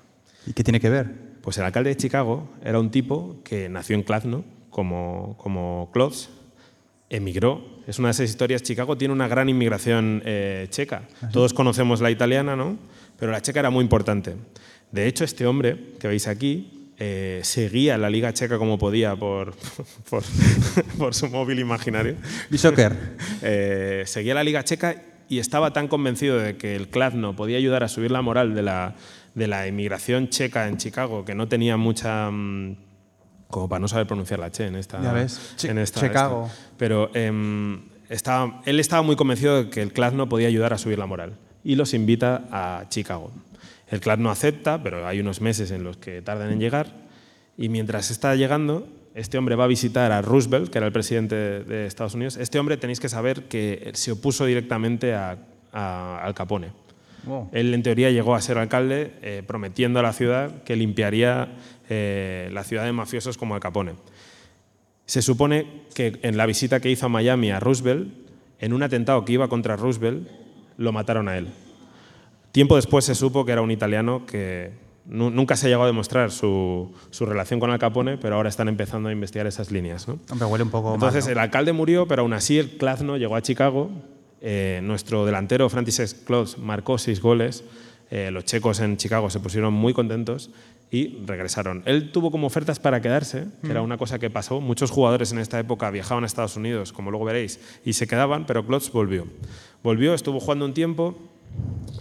¿Y qué tiene que ver? Pues el alcalde de Chicago era un tipo que nació en Kladno, como, como Klotz, emigró. Es una de esas historias. Chicago tiene una gran inmigración eh, checa. Todos conocemos la italiana, ¿no? Pero la checa era muy importante. De hecho, este hombre que veis aquí eh, seguía la Liga Checa como podía por, por, por su móvil imaginario. Bishoker. Eh, seguía la Liga Checa y estaba tan convencido de que el Kladno podía ayudar a subir la moral de la, de la inmigración checa en Chicago, que no tenía mucha... mm, como para no saber pronunciar la che en esta... Ya ves, en esta- Chicago. esta. Pero em, estaba, él estaba muy convencido de que el Kladno podía ayudar a subir la moral. y los invita a Chicago. El club no acepta, pero hay unos meses en los que tardan en llegar y mientras está llegando, este hombre va a visitar a Roosevelt, que era el presidente de Estados Unidos. Este hombre tenéis que saber que se opuso directamente a, Al Capone. Él, en teoría, llegó a ser alcalde eh, prometiendo a la ciudad que limpiaría eh, la ciudad de mafiosos como Al Capone. Se supone que en la visita que hizo a Miami a Roosevelt, en un atentado que iba contra Roosevelt, lo mataron a él. Tiempo después se supo que era un italiano que nunca se ha llegado a demostrar su, relación con Al Capone, pero ahora están empezando a investigar esas líneas. ¿no? Hombre, huele un poco Entonces, el alcalde murió, pero aún así el Klazno llegó a Chicago. Eh, nuestro delantero, Francis Klotz, marcó seis goles. Eh, los checos en Chicago se pusieron muy contentos y regresaron. Él tuvo como ofertas para quedarse, que era mm. una cosa que pasó. Muchos jugadores en esta época viajaban a Estados Unidos, como luego veréis, y se quedaban, pero Klotz volvió. Volvió, estuvo jugando un tiempo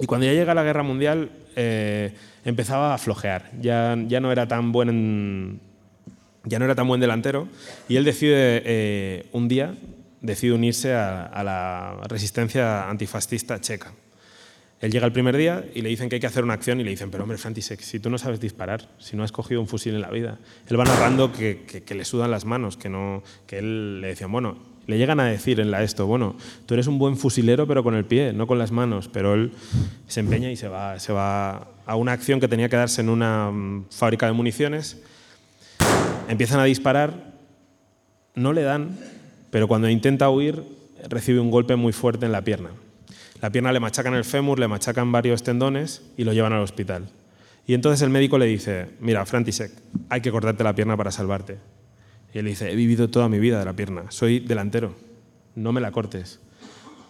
y cuando ya llega la guerra mundial eh, empezaba a flojear. Ya, ya, no era tan buen ya no era tan buen delantero y él decide eh, un día decide unirse a, la resistencia antifascista checa. Él llega el primer día y le dicen que hay que hacer una acción y le dicen, pero hombre, Frantisek, si tú no sabes disparar, si no has cogido un fusil en la vida. Él va narrando que, que, le sudan las manos, que, no, que él le decían, bueno, le llegan a decir en la esto, bueno, tú eres un buen fusilero pero con el pie, no con las manos, pero él se empeña y se va, se va a una acción que tenía que darse en una mm, fábrica de municiones, empiezan a disparar, no le dan, pero cuando intenta huir recibe un golpe muy fuerte en la pierna. La pierna le machacan el fémur, le machacan varios tendones y lo llevan al hospital. Y entonces el médico le dice, mira, Frantisek, hay que cortarte la pierna para salvarte. Y él dice, he vivido toda mi vida de la pierna, soy delantero, no me la cortes.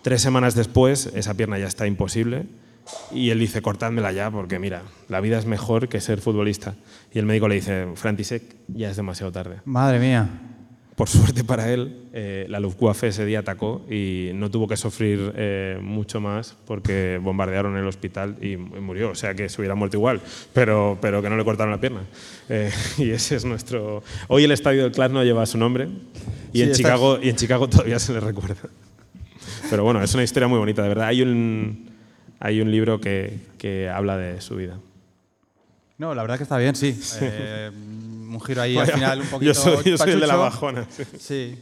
Tres semanas después, esa pierna ya está imposible y él dice, cortádmela ya porque mira, la vida es mejor que ser futbolista. Y el médico le dice, Frantisek, ya es demasiado tarde. Madre mía. Por suerte para él, eh, la Luftwaffe ese día atacó y no tuvo que sufrir eh, mucho más porque bombardearon el hospital y, murió. O sea que se hubiera muerto igual, pero, pero que no le cortaron la pierna. Eh, y ese es nuestro. Hoy el estadio del Club no lleva su nombre y, en Chicago, y en Chicago todavía se le recuerda. Pero bueno, es una historia muy bonita, de verdad. Hay un, hay un libro que, que habla de su vida. No, la verdad que está bien, sí un giro ahí al final un poquito. Yo soy, el de la bajona. Sí.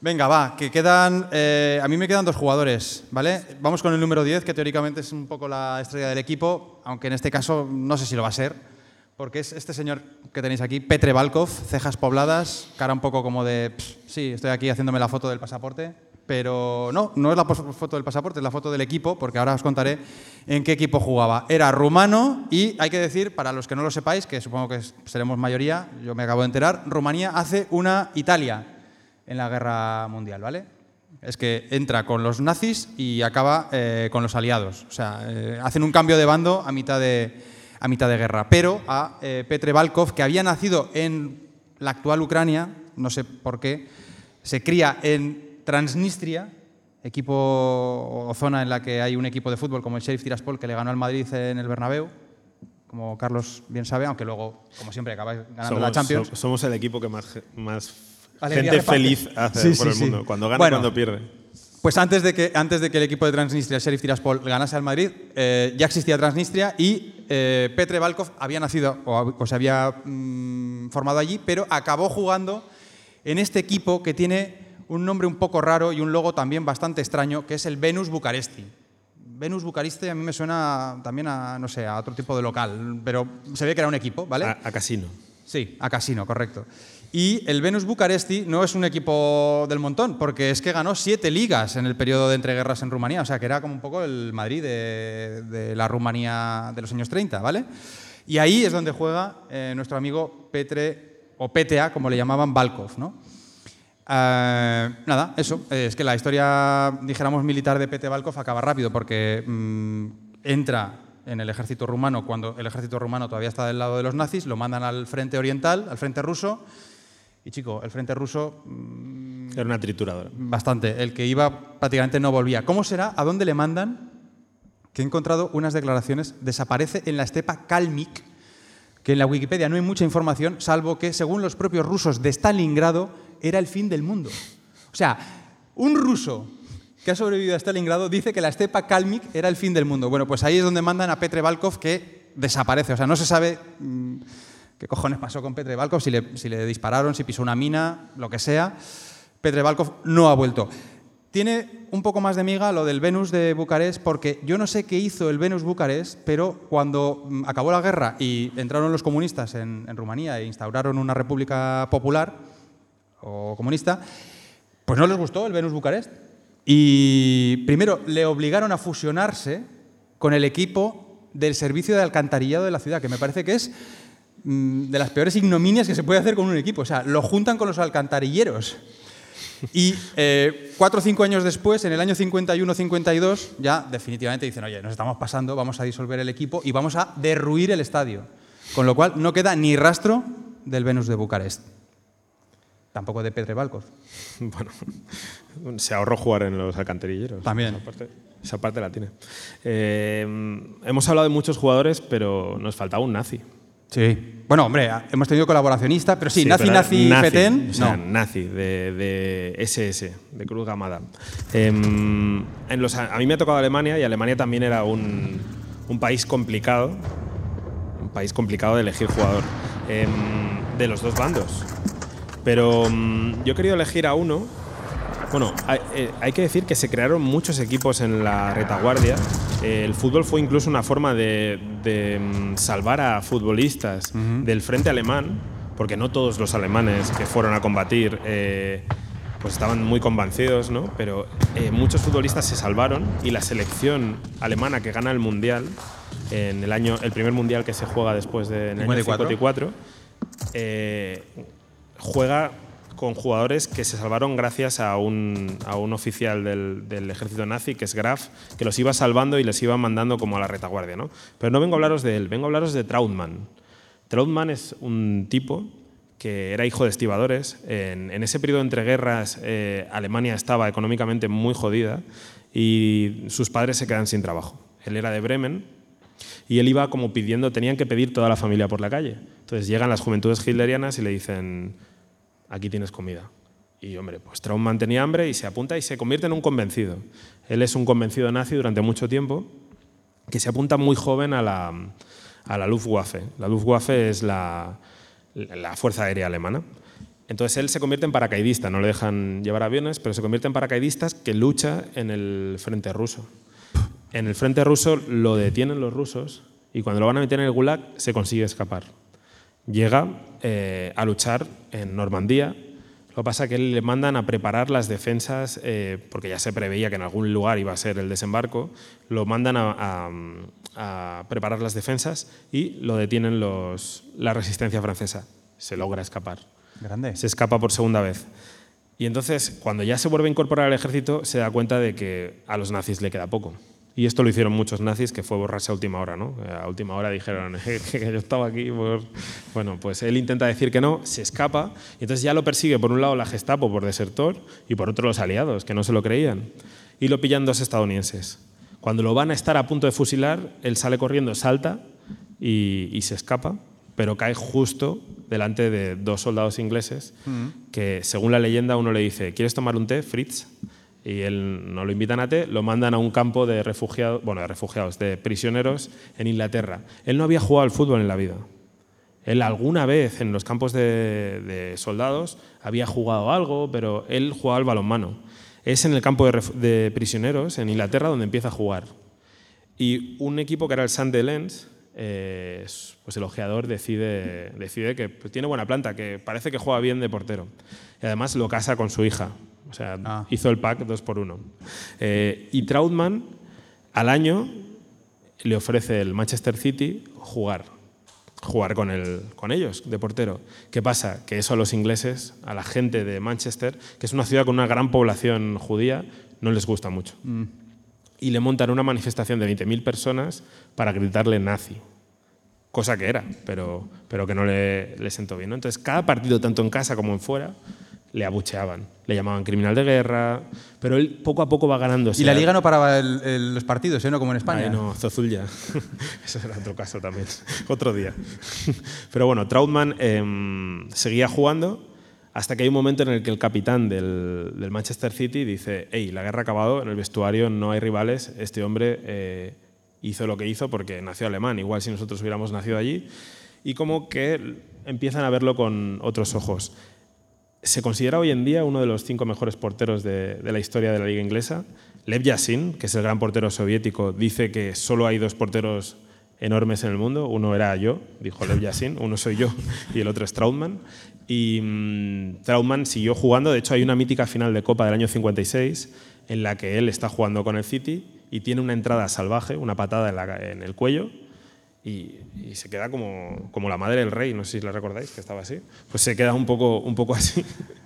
Venga, va, que quedan. Eh, a mí me quedan dos jugadores, ¿vale? Vamos con el número 10, que teóricamente es un poco la estrella del equipo, aunque en este caso no sé si lo va a ser, porque es este señor que tenéis aquí, Petre Balkov, cejas pobladas, cara un poco como de. sí, estoy aquí haciéndome la foto del pasaporte. Pero no, no es la foto del pasaporte, es la foto del equipo, porque ahora os contaré en qué equipo jugaba. Era rumano y hay que decir, para los que no lo sepáis, que supongo que seremos mayoría, yo me acabo de enterar, Rumanía hace una Italia en la guerra mundial, ¿vale? Es que entra con los nazis y acaba eh, con los aliados. O sea, eh, hacen un cambio de bando a mitad de, a mitad de guerra. Pero a eh, Petre Balkov, que había nacido en la actual Ucrania, no sé por qué, se cría en Transnistria, equipo o zona en la que hay un equipo de fútbol como el Sheriff Tiraspol que le ganó al Madrid en el Bernabéu, como Carlos bien sabe, aunque luego, como siempre, acaba ganando la Champions. somos el equipo que más, más gente feliz hace por el mundo, cuando gana y cuando pierde. Pues antes de, que, antes de que el equipo de Transnistria, el Sheriff Tiraspol, ganase al Madrid, eh, ya existía Transnistria y eh, Petre Balkov había nacido o, se había mm, formado allí, pero acabó jugando en este equipo que tiene un nombre un poco raro y un logo también bastante extraño, que es el Venus Bucaresti. Venus Bucaresti a mí me suena también a, no sé, a otro tipo de local, pero se ve que era un equipo, ¿vale? A, casino. Sí, a casino, correcto. Y el Venus Bucaresti no es un equipo del montón, porque es que ganó siete ligas en el periodo de entreguerras en Rumanía, o sea que era como un poco el Madrid de, la Rumanía de los años 30, ¿vale? Y ahí es donde juega eh, nuestro amigo Petre, o PTA, como le llamaban, Balkov, ¿no? Eh, nada, eso. Es que la historia, dijéramos, militar de Pete Balkov acaba rápido porque mm, entra en el ejército rumano cuando el ejército rumano todavía está del lado de los nazis, lo mandan al frente oriental, al frente ruso. Y chico, el frente ruso. Mm, Era una trituradora. Bastante. El que iba prácticamente no volvía. ¿Cómo será? ¿A dónde le mandan? Que he encontrado unas declaraciones. Desaparece en la estepa Kalmik, que en la Wikipedia no hay mucha información, salvo que, según los propios rusos de Stalingrado, era el fin del mundo. O sea, un ruso que ha sobrevivido a Stalingrado, dice que la estepa Kalmik era el fin del mundo. Bueno, pues ahí es donde mandan a Petre Valkov que desaparece. O sea, no se sabe mm, qué cojones pasó con Petre Valkov, si le, si le dispararon, si pisó una mina, lo que sea. Petre Valkov no ha vuelto. Tiene un poco más de miga lo del Venus de Bucarest, porque yo no sé qué hizo el Venus Bucarest, pero cuando mm, acabó la guerra y entraron los comunistas en, en Rumanía e instauraron una república popular o comunista, pues no les gustó el Venus Bucarest. Y primero le obligaron a fusionarse con el equipo del servicio de alcantarillado de la ciudad, que me parece que es mm, de las peores ignominias que se puede hacer con un equipo. O sea, lo juntan con los alcantarilleros. Y eh, cuatro o cinco años después, en el año 51-52, ya definitivamente dicen, oye, nos estamos pasando, vamos a disolver el equipo y vamos a derruir el estadio. Con lo cual no queda ni rastro del Venus de Bucarest. Tampoco de Petre Valkov. Bueno, se ahorró jugar en los alcantarilleros. También. Esa parte, esa parte la tiene. Eh, hemos hablado de muchos jugadores, pero nos faltaba un nazi. Sí. Bueno, hombre, hemos tenido colaboracionista, pero sí, nazi, pero nazi, Petén, o sea, no. nazi, de, de SS, de Cruz Gamada. Em, en los, a mí me ha tocado Alemania y Alemania también era un, un país complicado, un país complicado de elegir jugador, em, de los dos bandos. Pero mm, yo he querido elegir a uno. Bueno, hay, eh, hay que decir que se crearon muchos equipos en la retaguardia. Eh, el fútbol fue incluso una forma de, de, mm, salvar a futbolistas del frente alemán, porque no todos los alemanes que fueron a combatir eh, pues estaban muy convencidos, ¿no? Pero eh, muchos futbolistas se salvaron y la selección alemana que gana el mundial en el año, el primer mundial que se juega después de en el año 54. 54, juega con jugadores que se salvaron gracias a un, a un oficial del, del ejército nazi, que es Graf, que los iba salvando y les iba mandando como a la retaguardia. ¿no? Pero no vengo a hablaros de él, vengo a hablaros de Trautmann. Trautmann es un tipo que era hijo de estibadores. En, en ese periodo entre guerras, eh, Alemania estaba económicamente muy jodida y sus padres se quedan sin trabajo. Él era de Bremen, y él iba como pidiendo, tenían que pedir toda la familia por la calle. Entonces llegan las juventudes hitlerianas y le dicen, aquí tienes comida. Y hombre, pues Trautmann tenía hambre y se apunta y se convierte en un convencido. Él es un convencido nazi durante mucho tiempo, que se apunta muy joven a la, a la Luftwaffe. La Luftwaffe es la, la Fuerza Aérea Alemana. Entonces él se convierte en paracaidista, no le dejan llevar aviones, pero se convierte en paracaidistas que lucha en el frente ruso. En el frente ruso lo detienen los rusos y cuando lo van a meter en el Gulag se consigue escapar. Llega eh, a luchar en Normandía. Lo que pasa es que le mandan a preparar las defensas, eh, porque ya se preveía que en algún lugar iba a ser el desembarco, lo mandan a, a- a preparar las defensas y lo detienen los, la resistencia francesa. Se logra escapar Grande. se escapa por segunda vez. Y entonces, cuando ya se vuelve a incorporar al ejército, se da cuenta de que a los nazis le queda poco. Y esto lo hicieron muchos nazis, que fue borrarse a última hora, ¿no? A última hora dijeron "Eh, que yo estaba aquí por... Bueno, pues él intenta decir que no, se escapa, y entonces ya lo persigue por un lado la Gestapo por desertor y por otro los aliados, que no se lo creían. Y lo pillan dos estadounidenses. Cuando lo van a estar a punto de fusilar, él sale corriendo, salta y, y se escapa, pero cae justo delante de dos soldados ingleses que, según la leyenda, uno le dice, ¿quieres tomar un té, Fritz? Y él no lo invitan a té, lo mandan a un campo de refugiados, bueno, de refugiados, de prisioneros en Inglaterra. Él no había jugado al fútbol en la vida. Él alguna vez en los campos de, soldados había jugado algo, pero él jugaba al balonmano. Es en el campo de, prisioneros en Inglaterra donde empieza a jugar. Y un equipo que era el Sunday Lens, eh, es- pues el ojeador decide, decide que pues, tiene buena planta, que parece que juega bien de portero. Y además lo casa con su hija. O sea, Ah. hizo el pack dos por uno. Eh, y Trautmann al año le ofrece el Manchester City jugar jugar con, el, con ellos de portero. ¿Qué pasa? Que eso a los ingleses, a la gente de Manchester, que es una ciudad con una gran población judía, no les gusta mucho. Y le montan una manifestación de 20.000 personas para gritarle nazi. Cosa que era, pero, pero que no le, le sentó bien. ¿no? Entonces, cada partido, tanto en casa como en fuera, le abucheaban. Le llamaban criminal de guerra, pero él poco a poco va ganando. Y la liga no paraba el- el- los partidos, ¿eh? no como en España. Ay, no, Zozulia. Eso era otro caso también. Otro día. Pero bueno, Trautmann em, seguía jugando Hasta que hay un momento en el que el capitán del, del Manchester City dice, hey, la guerra ha acabado, en el vestuario no hay rivales, este hombre eh, hizo lo que hizo porque nació alemán, igual si nosotros hubiéramos nacido allí, y como que empiezan a verlo con otros ojos. Se considera hoy en día uno de los cinco mejores porteros de, la historia de la liga inglesa. Lev Yassin, que es el gran portero soviético, dice que solo hay dos porteros enormes en el mundo. Uno era yo, dijo Lev Yassin, uno soy yo y el otro es Trautmann. Y mmm, Trautmann siguió jugando, de hecho hay una mítica final de Copa del año 56 en la que él está jugando con el City y tiene una entrada salvaje, una patada en el cuello y, y, se queda como, como la madre del rey, no sé si la recordáis, que estaba así. Pues se queda un poco, un poco así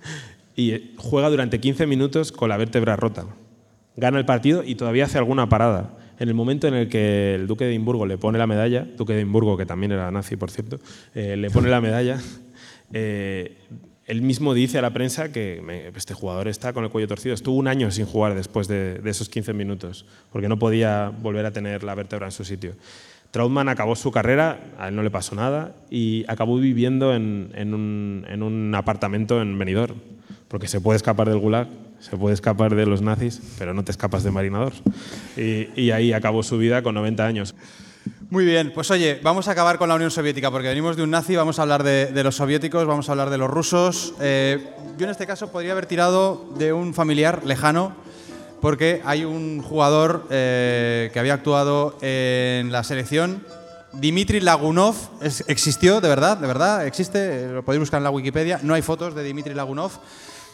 y juega durante 15 minutos con la vértebra rota. Gana el partido y todavía hace alguna parada en el momento en el que el duque de Edimburgo le pone la medalla, duque de Edimburgo, que también era nazi, por cierto, eh, le pone la medalla, eh, él mismo dice a la prensa que este jugador está con el cuello torcido. Estuvo un año sin jugar después de, de, esos 15 minutos, porque no podía volver a tener la vértebra en su sitio. Trautmann acabó su carrera, a él no le pasó nada, y acabó viviendo en, en, un, en un apartamento en Benidorm, porque se puede escapar del Gulag se puede escapar de los nazis, pero no te escapas de Marinador. Y, y, ahí acabó su vida con 90 años. Muy bien, pues oye, vamos a acabar con la Unión Soviética, porque venimos de un nazi, vamos a hablar de, de los soviéticos, vamos a hablar de los rusos. Eh, yo en este caso podría haber tirado de un familiar lejano, porque hay un jugador eh, que había actuado en la selección, Dimitri Lagunov, existió, de verdad, de verdad, existe, lo podéis buscar en la Wikipedia, no hay fotos de Dimitri Lagunov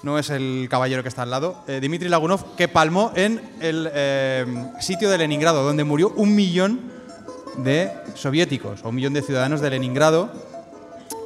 no es el caballero que está al lado, eh, Dmitry Lagunov, que palmó en el eh, sitio de Leningrado, donde murió un millón de soviéticos, o un millón de ciudadanos de Leningrado,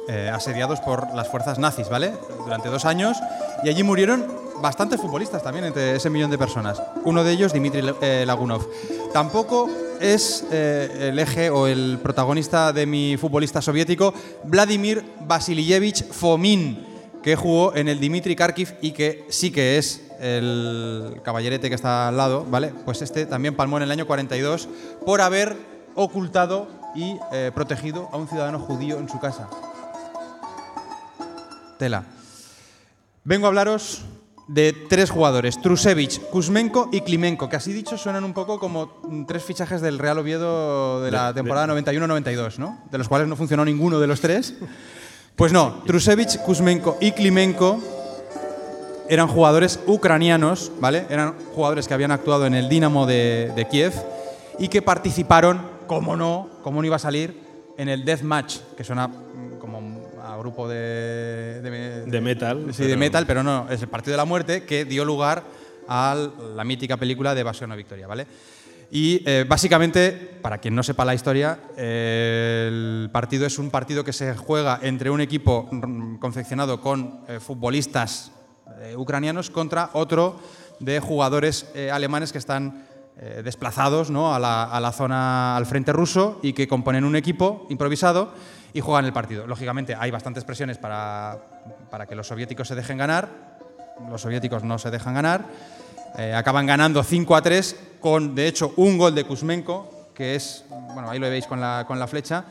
eh, asediados por las fuerzas nazis, ¿vale? Durante dos años, y allí murieron bastantes futbolistas también, entre ese millón de personas. Uno de ellos, Dmitry Lagunov. Tampoco es el eje o el protagonista de mi futbolista soviético, Vladimir Vasilievich Fomin que jugó en el Dimitri Kharkiv y que sí que es el caballerete que está al lado, ¿vale? Pues este también palmó en el año 42 por haber ocultado y eh, protegido a un ciudadano judío en su casa. Tela. Vengo a hablaros de tres jugadores, Trusevich, Kuzmenko y Klimenko, que así dicho suenan un poco como tres fichajes del Real Oviedo de la temporada 91-92, ¿no? De los cuales no funcionó ninguno de los tres. Pues no, Trusevich, Kuzmenko y Klimenko eran jugadores ucranianos, ¿vale? Eran jugadores que habían actuado en el Dinamo de, de Kiev y que participaron, como no, como no iba a salir, en el Death Match, que suena grupo de, de, de metal. Sí, pero... de metal, pero no, es el Partido de la Muerte que dio lugar a la mítica película de Evasión a Victoria, ¿vale? Y eh, básicamente, para quien no sepa la historia, eh, el partido es un partido que se juega entre un equipo confeccionado con eh, futbolistas eh, ucranianos contra otro de jugadores eh, alemanes que están eh, desplazados ¿no? a, la, a, la, zona, al frente ruso y que componen un equipo improvisado y juegan el partido. Lógicamente hay bastantes presiones para, para que los soviéticos se dejen ganar, los soviéticos no se dejan ganar. Eh, acaban ganando 5 a 3 con, de hecho, un gol de Kuzmenko, que es, bueno, ahí lo veis con la, con la flecha,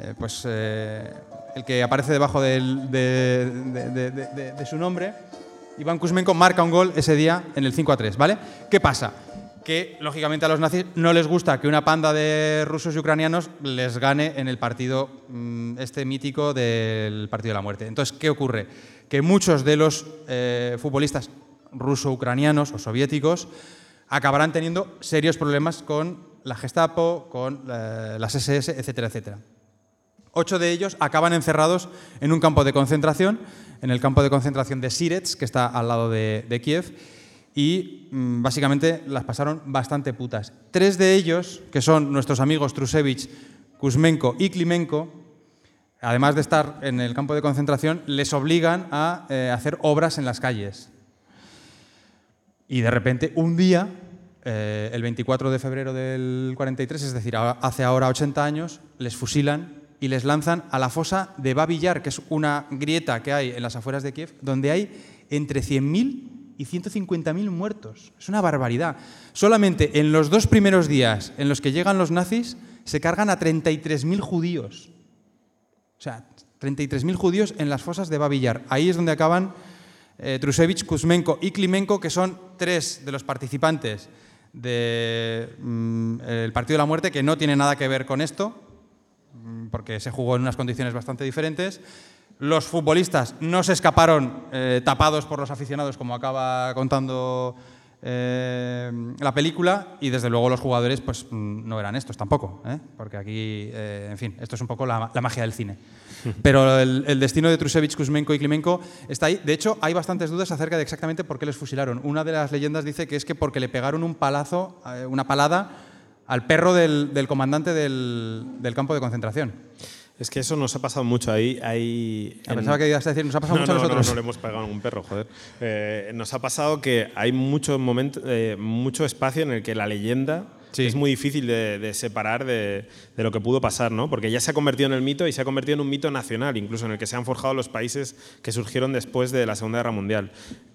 eh, pues eh, el que aparece debajo de, de, su nombre. Iván Kuzmenko marca un gol ese día en el 5 a 3, ¿vale? ¿Qué pasa? Que, lógicamente, a los nazis no les gusta que una panda de rusos y ucranianos les gane en el partido mmm, este mítico del Partido de la Muerte. Entonces, ¿qué ocurre? Que muchos de los eh, futbolistas ruso-ucranianos o soviéticos acabarán teniendo serios problemas con la Gestapo, con eh, las SS, etcétera, etcétera. Ocho de ellos acaban encerrados en un campo de concentración, en el campo de concentración de Sirets, que está al lado de Kiev, y mmm, básicamente las pasaron bastante putas. Tres de ellos, que son nuestros amigos Trusevich, Kuzmenko y Klimenko, además de estar en el campo de concentración, les obligan a eh, hacer obras en las calles. Y de repente, un día, eh, el 24 de febrero del 43, es decir, hace ahora 80 años, les fusilan y les lanzan a la fosa de Babillar, que es una grieta que hay en las afueras de Kiev, donde hay entre 100.000 y 150.000 muertos. Es una barbaridad. Solamente en los dos primeros días en los que llegan los nazis, se cargan a 33.000 judíos. O sea, 33.000 judíos en las fosas de Babillar. Ahí es donde acaban eh, Trusevich, Kuzmenko y Klimenko, que son tres de los participantes del mm, Partido de la Muerte, que no tiene nada que ver con esto, mm, porque se jugó en unas condiciones bastante diferentes. Los futbolistas no se escaparon eh, tapados por los aficionados, como acaba contando eh, la película, y desde luego los jugadores pues, no eran estos tampoco, ¿eh? porque aquí, en fin, esto es un poco la, la magia del cine. Pero el, destino de Trusevich, Kuzmenko y Klimenko está ahí. De hecho, hay bastantes dudas acerca de exactamente por qué les fusilaron. Una de las leyendas dice que es que porque le pegaron un palazo, eh, una palada al perro del, comandante del, campo de concentración. Es que eso nos ha pasado mucho ahí. ahí ah, Pensaba que ibas a decir, nos ha pasado mucho a nosotros. No, no le hemos pegado a un perro, joder. Eh, nos ha pasado que hay mucho, momento, eh, mucho espacio en el que la leyenda es muy difícil de, separar de, lo que pudo pasar, ¿no? porque ya se ha convertido en el mito y se ha convertido en un mito nacional, incluso en el que se han forjado los países que surgieron después de la Segunda Guerra Mundial.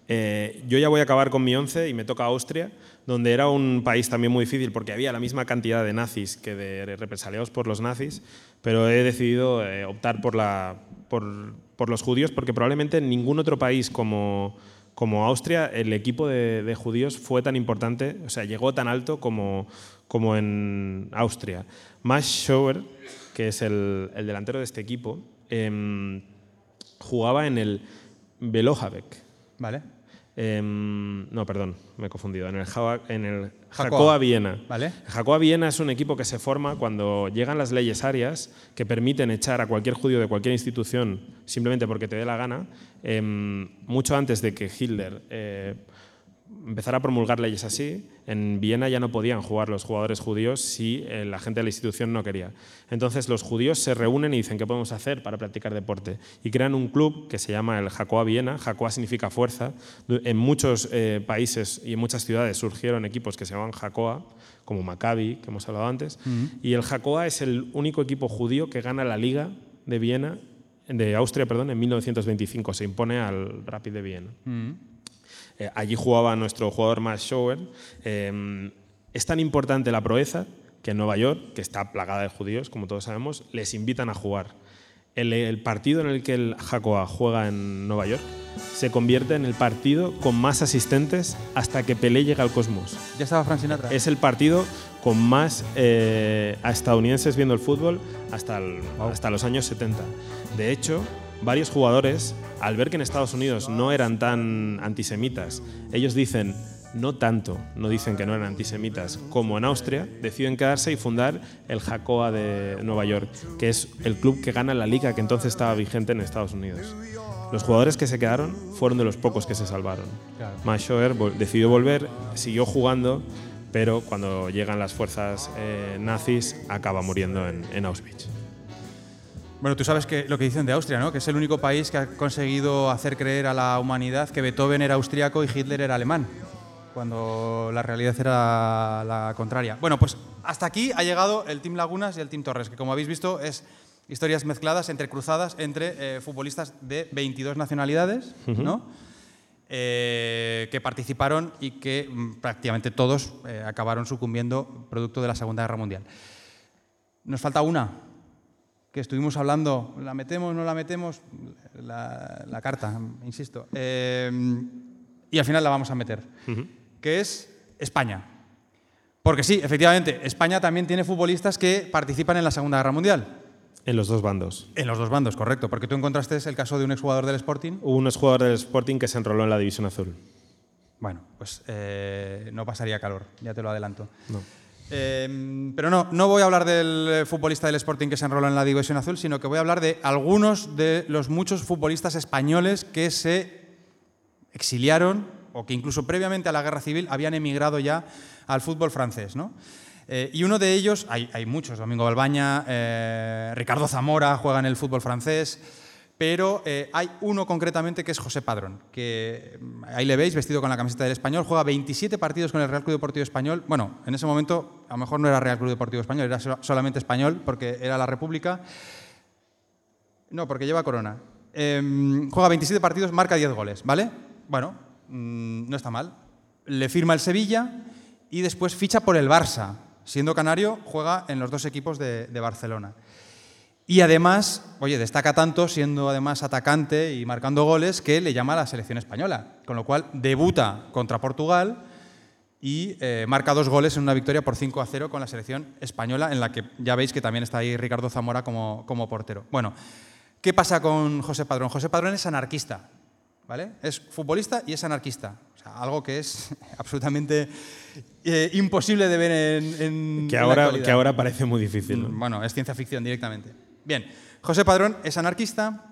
Eh, yo ya voy a acabar con mi once y me toca Austria, donde era un país también muy difícil porque había la misma cantidad de nazis que de represaliados por los nazis, pero he decidido eh, optar por, la, por, por los judíos porque probablemente en ningún otro país como como Austria, el equipo de, judíos fue tan importante, o sea, llegó tan alto como, como en Austria. Max Schauer, que es el, delantero de este equipo, em, jugaba en el Belohavec. Vale. Em, no, perdón, me he confundido. En el, en el Jacoa Viena. ¿Vale? Jacoa Viena es un equipo que se forma cuando llegan las leyes arias que permiten echar a cualquier judío de cualquier institución simplemente porque te dé la gana, em, mucho antes de que Hitler eh, empezar a promulgar leyes así, en Viena ya no podían jugar los jugadores judíos si eh, la gente de la institución no quería. Entonces los judíos se reúnen y dicen qué podemos hacer para practicar deporte y crean un club que se llama el Jacoa Viena. Jacoa significa fuerza. En muchos eh, países y en muchas ciudades surgieron equipos que se llaman Jacoa, como Maccabi, que hemos hablado antes. Y el Jacoa es el único equipo judío que gana la Liga de Viena de Austria, perdón, en 1925 se impone al Rapid de Viena. Eh, allí jugaba nuestro jugador Max Schauer. Em, es tan importante la proeza que en Nueva York, que está plagada de judíos, como todos sabemos, les invitan a jugar. El, partido en el que el Jacoa juega en Nueva York se convierte en el partido con más asistentes hasta que Pelé llega al Cosmos. Ya estaba Frank Sinatra. Es el partido con más eh, estadounidenses viendo el fútbol hasta, hasta los años 70. De hecho, varios jugadores, al ver que en Estados Unidos no eran tan antisemitas, ellos dicen, no tanto, no dicen que no eran antisemitas, como en Austria, deciden quedarse y fundar el Jacoa de Nueva York, que es el club que gana la liga que entonces estaba vigente en Estados Unidos. Los jugadores que se quedaron fueron de los pocos que se salvaron. Claro. decidió volver, siguió jugando, pero cuando llegan las fuerzas eh, nazis acaba muriendo en Auschwitz. Bueno, tú sabes que lo que dicen de Austria, ¿no? Que es el único país que ha conseguido hacer creer a la humanidad que Beethoven era austriaco y Hitler era alemán, cuando la realidad era la contraria. Bueno, pues hasta aquí ha llegado el Team Lagunas y el Team Torres, que como habéis visto es historias mezcladas, entrecruzadas entre eh, futbolistas de 22 nacionalidades, ¿no? Eh, que participaron y que mm, prácticamente todos eh, acabaron sucumbiendo producto de la Segunda Guerra Mundial. Nos falta una, que estuvimos hablando, ¿la metemos, no la metemos? La, carta, insisto. Eh, y al final la vamos a meter, que es España. Porque sí, efectivamente, España también tiene futbolistas que participan en la Segunda Guerra Mundial. En los dos bandos. En los dos bandos, correcto. Porque tú encontraste el caso de un exjugador del Sporting. Hubo un exjugador del Sporting que se enroló en la División Azul. Bueno, pues eh, no pasaría calor, ya te lo adelanto. No. Em, pero no, no voy a hablar del eh, futbolista del Sporting que se enroló en la División Azul, sino que voy a hablar de algunos de los muchos futbolistas españoles que se exiliaron o que incluso previamente a la Guerra Civil habían emigrado ya al fútbol francés. ¿no? Eh, y uno de ellos, hay, muchos, Domingo Balbaña, eh, Ricardo Zamora juega en el fútbol francés, pero eh, hay uno concretamente que es José Padrón, que mm, ahí le veis vestido con la camiseta del Español, juega 27 partidos con el Real Club Deportivo Español. Bueno, en ese momento a lo mejor no era Real Club Deportivo Español, era solamente Español porque era la República. No, porque lleva corona. Em, juega 27 partidos, marca 10 goles, ¿vale? Bueno, mm, no está mal. Le firma el Sevilla y después ficha por el Barça. Siendo canario, juega en los dos equipos de Barcelona. Y además, oye, destaca tanto siendo además atacante y marcando goles que le llama a la selección española, con lo cual debuta contra Portugal y eh, marca dos goles en una victoria por 5 a 0 con la selección española, en la que ya veis que también está ahí Ricardo Zamora como, como portero. Bueno, ¿qué pasa con José Padrón? José Padrón es anarquista, ¿vale? Es futbolista y es anarquista, o sea, algo que es absolutamente eh, imposible de ver en, en Que en la ahora, que ahora parece muy difícil. ¿no? Bueno, es ciencia ficción directamente. Bien, José Padrón es anarquista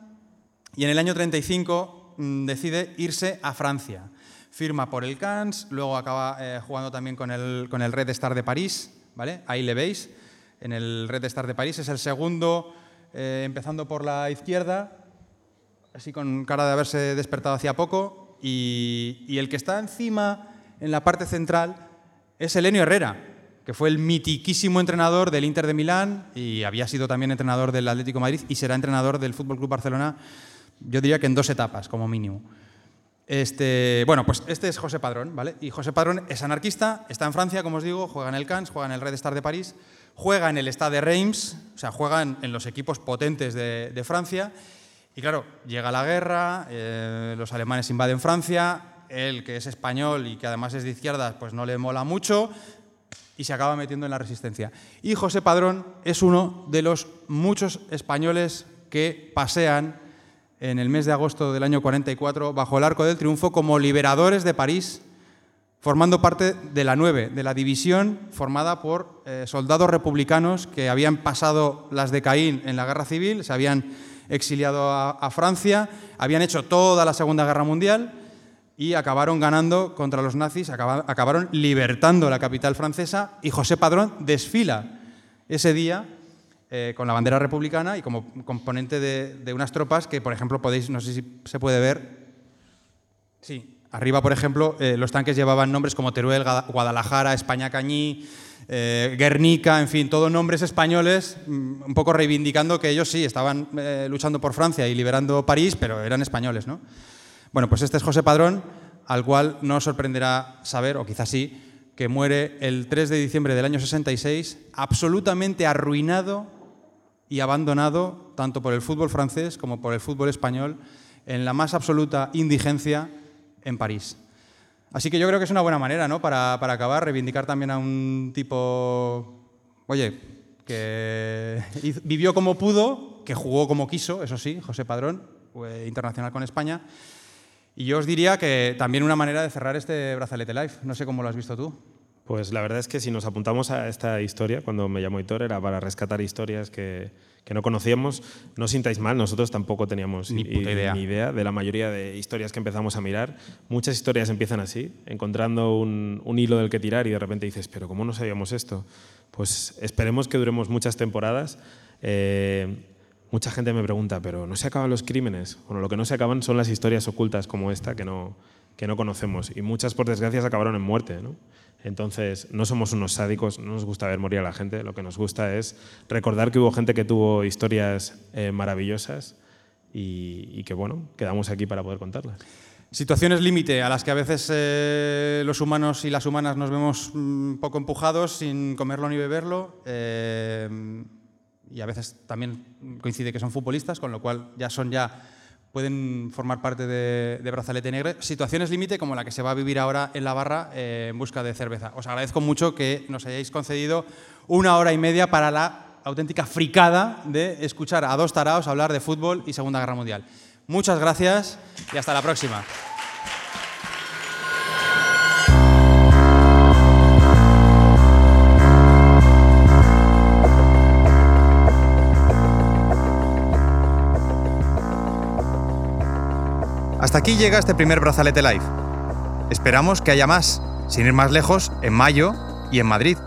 y en el año 35 mm, decide irse a Francia. Firma por el Cannes, luego acaba eh, jugando también con el, con el Red Star de París, ¿vale? Ahí le veis, en el Red Star de París. Es el segundo, eh, empezando por la izquierda, así con cara de haberse despertado hacía poco. Y, y el que está encima, en la parte central, es Elenio Herrera, que fue el mitiquísimo entrenador del Inter de Milán y había sido también entrenador del Atlético Madrid y será entrenador del Fútbol Club Barcelona, yo diría que en dos etapas, como mínimo. Este, bueno, pues este es José Padrón, ¿vale? Y José Padrón es anarquista, está en Francia, como os digo, juega en el Cannes, juega en el Red Star de París, juega en el Stade de Reims, o sea, juega en, los equipos potentes de, de Francia. Y claro, llega la guerra, eh, los alemanes invaden Francia, él, que es español y que además es de izquierdas, pues no le mola mucho y se acaba metiendo en la resistencia. Y José Padrón es uno de los muchos españoles que pasean en el mes de agosto del año 44 bajo el Arco del Triunfo como liberadores de París, formando parte de la 9, de la división formada por eh, soldados republicanos que habían pasado las de Caín en la guerra civil, se habían exiliado a, a Francia, habían hecho toda la Segunda Guerra Mundial y acabaron ganando contra los nazis, acaba- acabaron libertando la capital francesa y José Padrón desfila ese día eh, con la bandera republicana y como componente de, unas tropas que, por ejemplo, podéis, no sé si se puede ver, sí, arriba, por ejemplo, eh, los tanques llevaban nombres como Teruel, Guadalajara, España Cañí, eh, Guernica, en fin, todos nombres españoles, mm, un poco reivindicando que ellos sí estaban luchando por Francia y liberando París, pero eran españoles, ¿no? Bueno, pues este es José Padrón, al cual no sorprenderá saber, o quizás sí, que muere el 3 de diciembre del año 66, absolutamente arruinado y abandonado tanto por el fútbol francés como por el fútbol español en la más absoluta indigencia en París. Así que yo creo que es una buena manera, ¿no? Para, para acabar, reivindicar también a un tipo, oye, que vivió como pudo, que jugó como quiso, eso sí, José Padrón, fue internacional con España. Y yo os diría que también una manera de cerrar este brazalete live. No sé cómo lo has visto tú. Pues la verdad es que si nos apuntamos a esta historia, cuando me llamó Hitor, era para rescatar historias que, que no conocíamos. No os sintáis mal, nosotros tampoco teníamos Ni idea. ni idea de la mayoría de historias que empezamos a mirar. Muchas historias empiezan así, encontrando un, un hilo del que tirar y de repente dices, pero ¿cómo no sabíamos esto? Pues esperemos que duremos muchas temporadas. Eh, mucha gente me pregunta, pero ¿no se acaban los crímenes? Bueno, lo que no se acaban son las historias ocultas como esta que no, que no conocemos. Y muchas, por desgracia, acabaron en muerte. ¿no? Entonces, no somos unos sádicos, no nos gusta ver morir a la gente. Lo que nos gusta es recordar que hubo gente que tuvo historias eh, maravillosas y, que, bueno, quedamos aquí para poder contarlas. Situaciones límite a las que a veces eh, los humanos y las humanas nos vemos un poco empujados sin comerlo ni beberlo. eh, y a veces también coincide que son futbolistas, con lo cual ya son ya pueden formar parte de, Brazalete Negre. Situaciones límite como la que se va a vivir ahora en la barra eh, en busca de cerveza. Os agradezco mucho que nos hayáis concedido una hora y media para la auténtica fricada de escuchar a dos taraos hablar de fútbol y Segunda Guerra Mundial. Muchas gracias y hasta la próxima. Hasta aquí llega este primer Brazalete Live. Esperamos que haya más, sin ir más lejos, en mayo y en Madrid.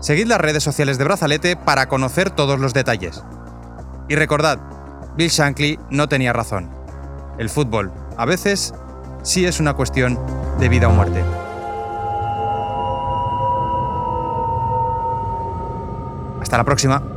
Seguid las redes sociales de Brazalete para conocer todos los detalles. Y recordad, Bill Shankly no tenía razón. El fútbol, a veces, sí es una cuestión de vida o muerte. Hasta la próxima.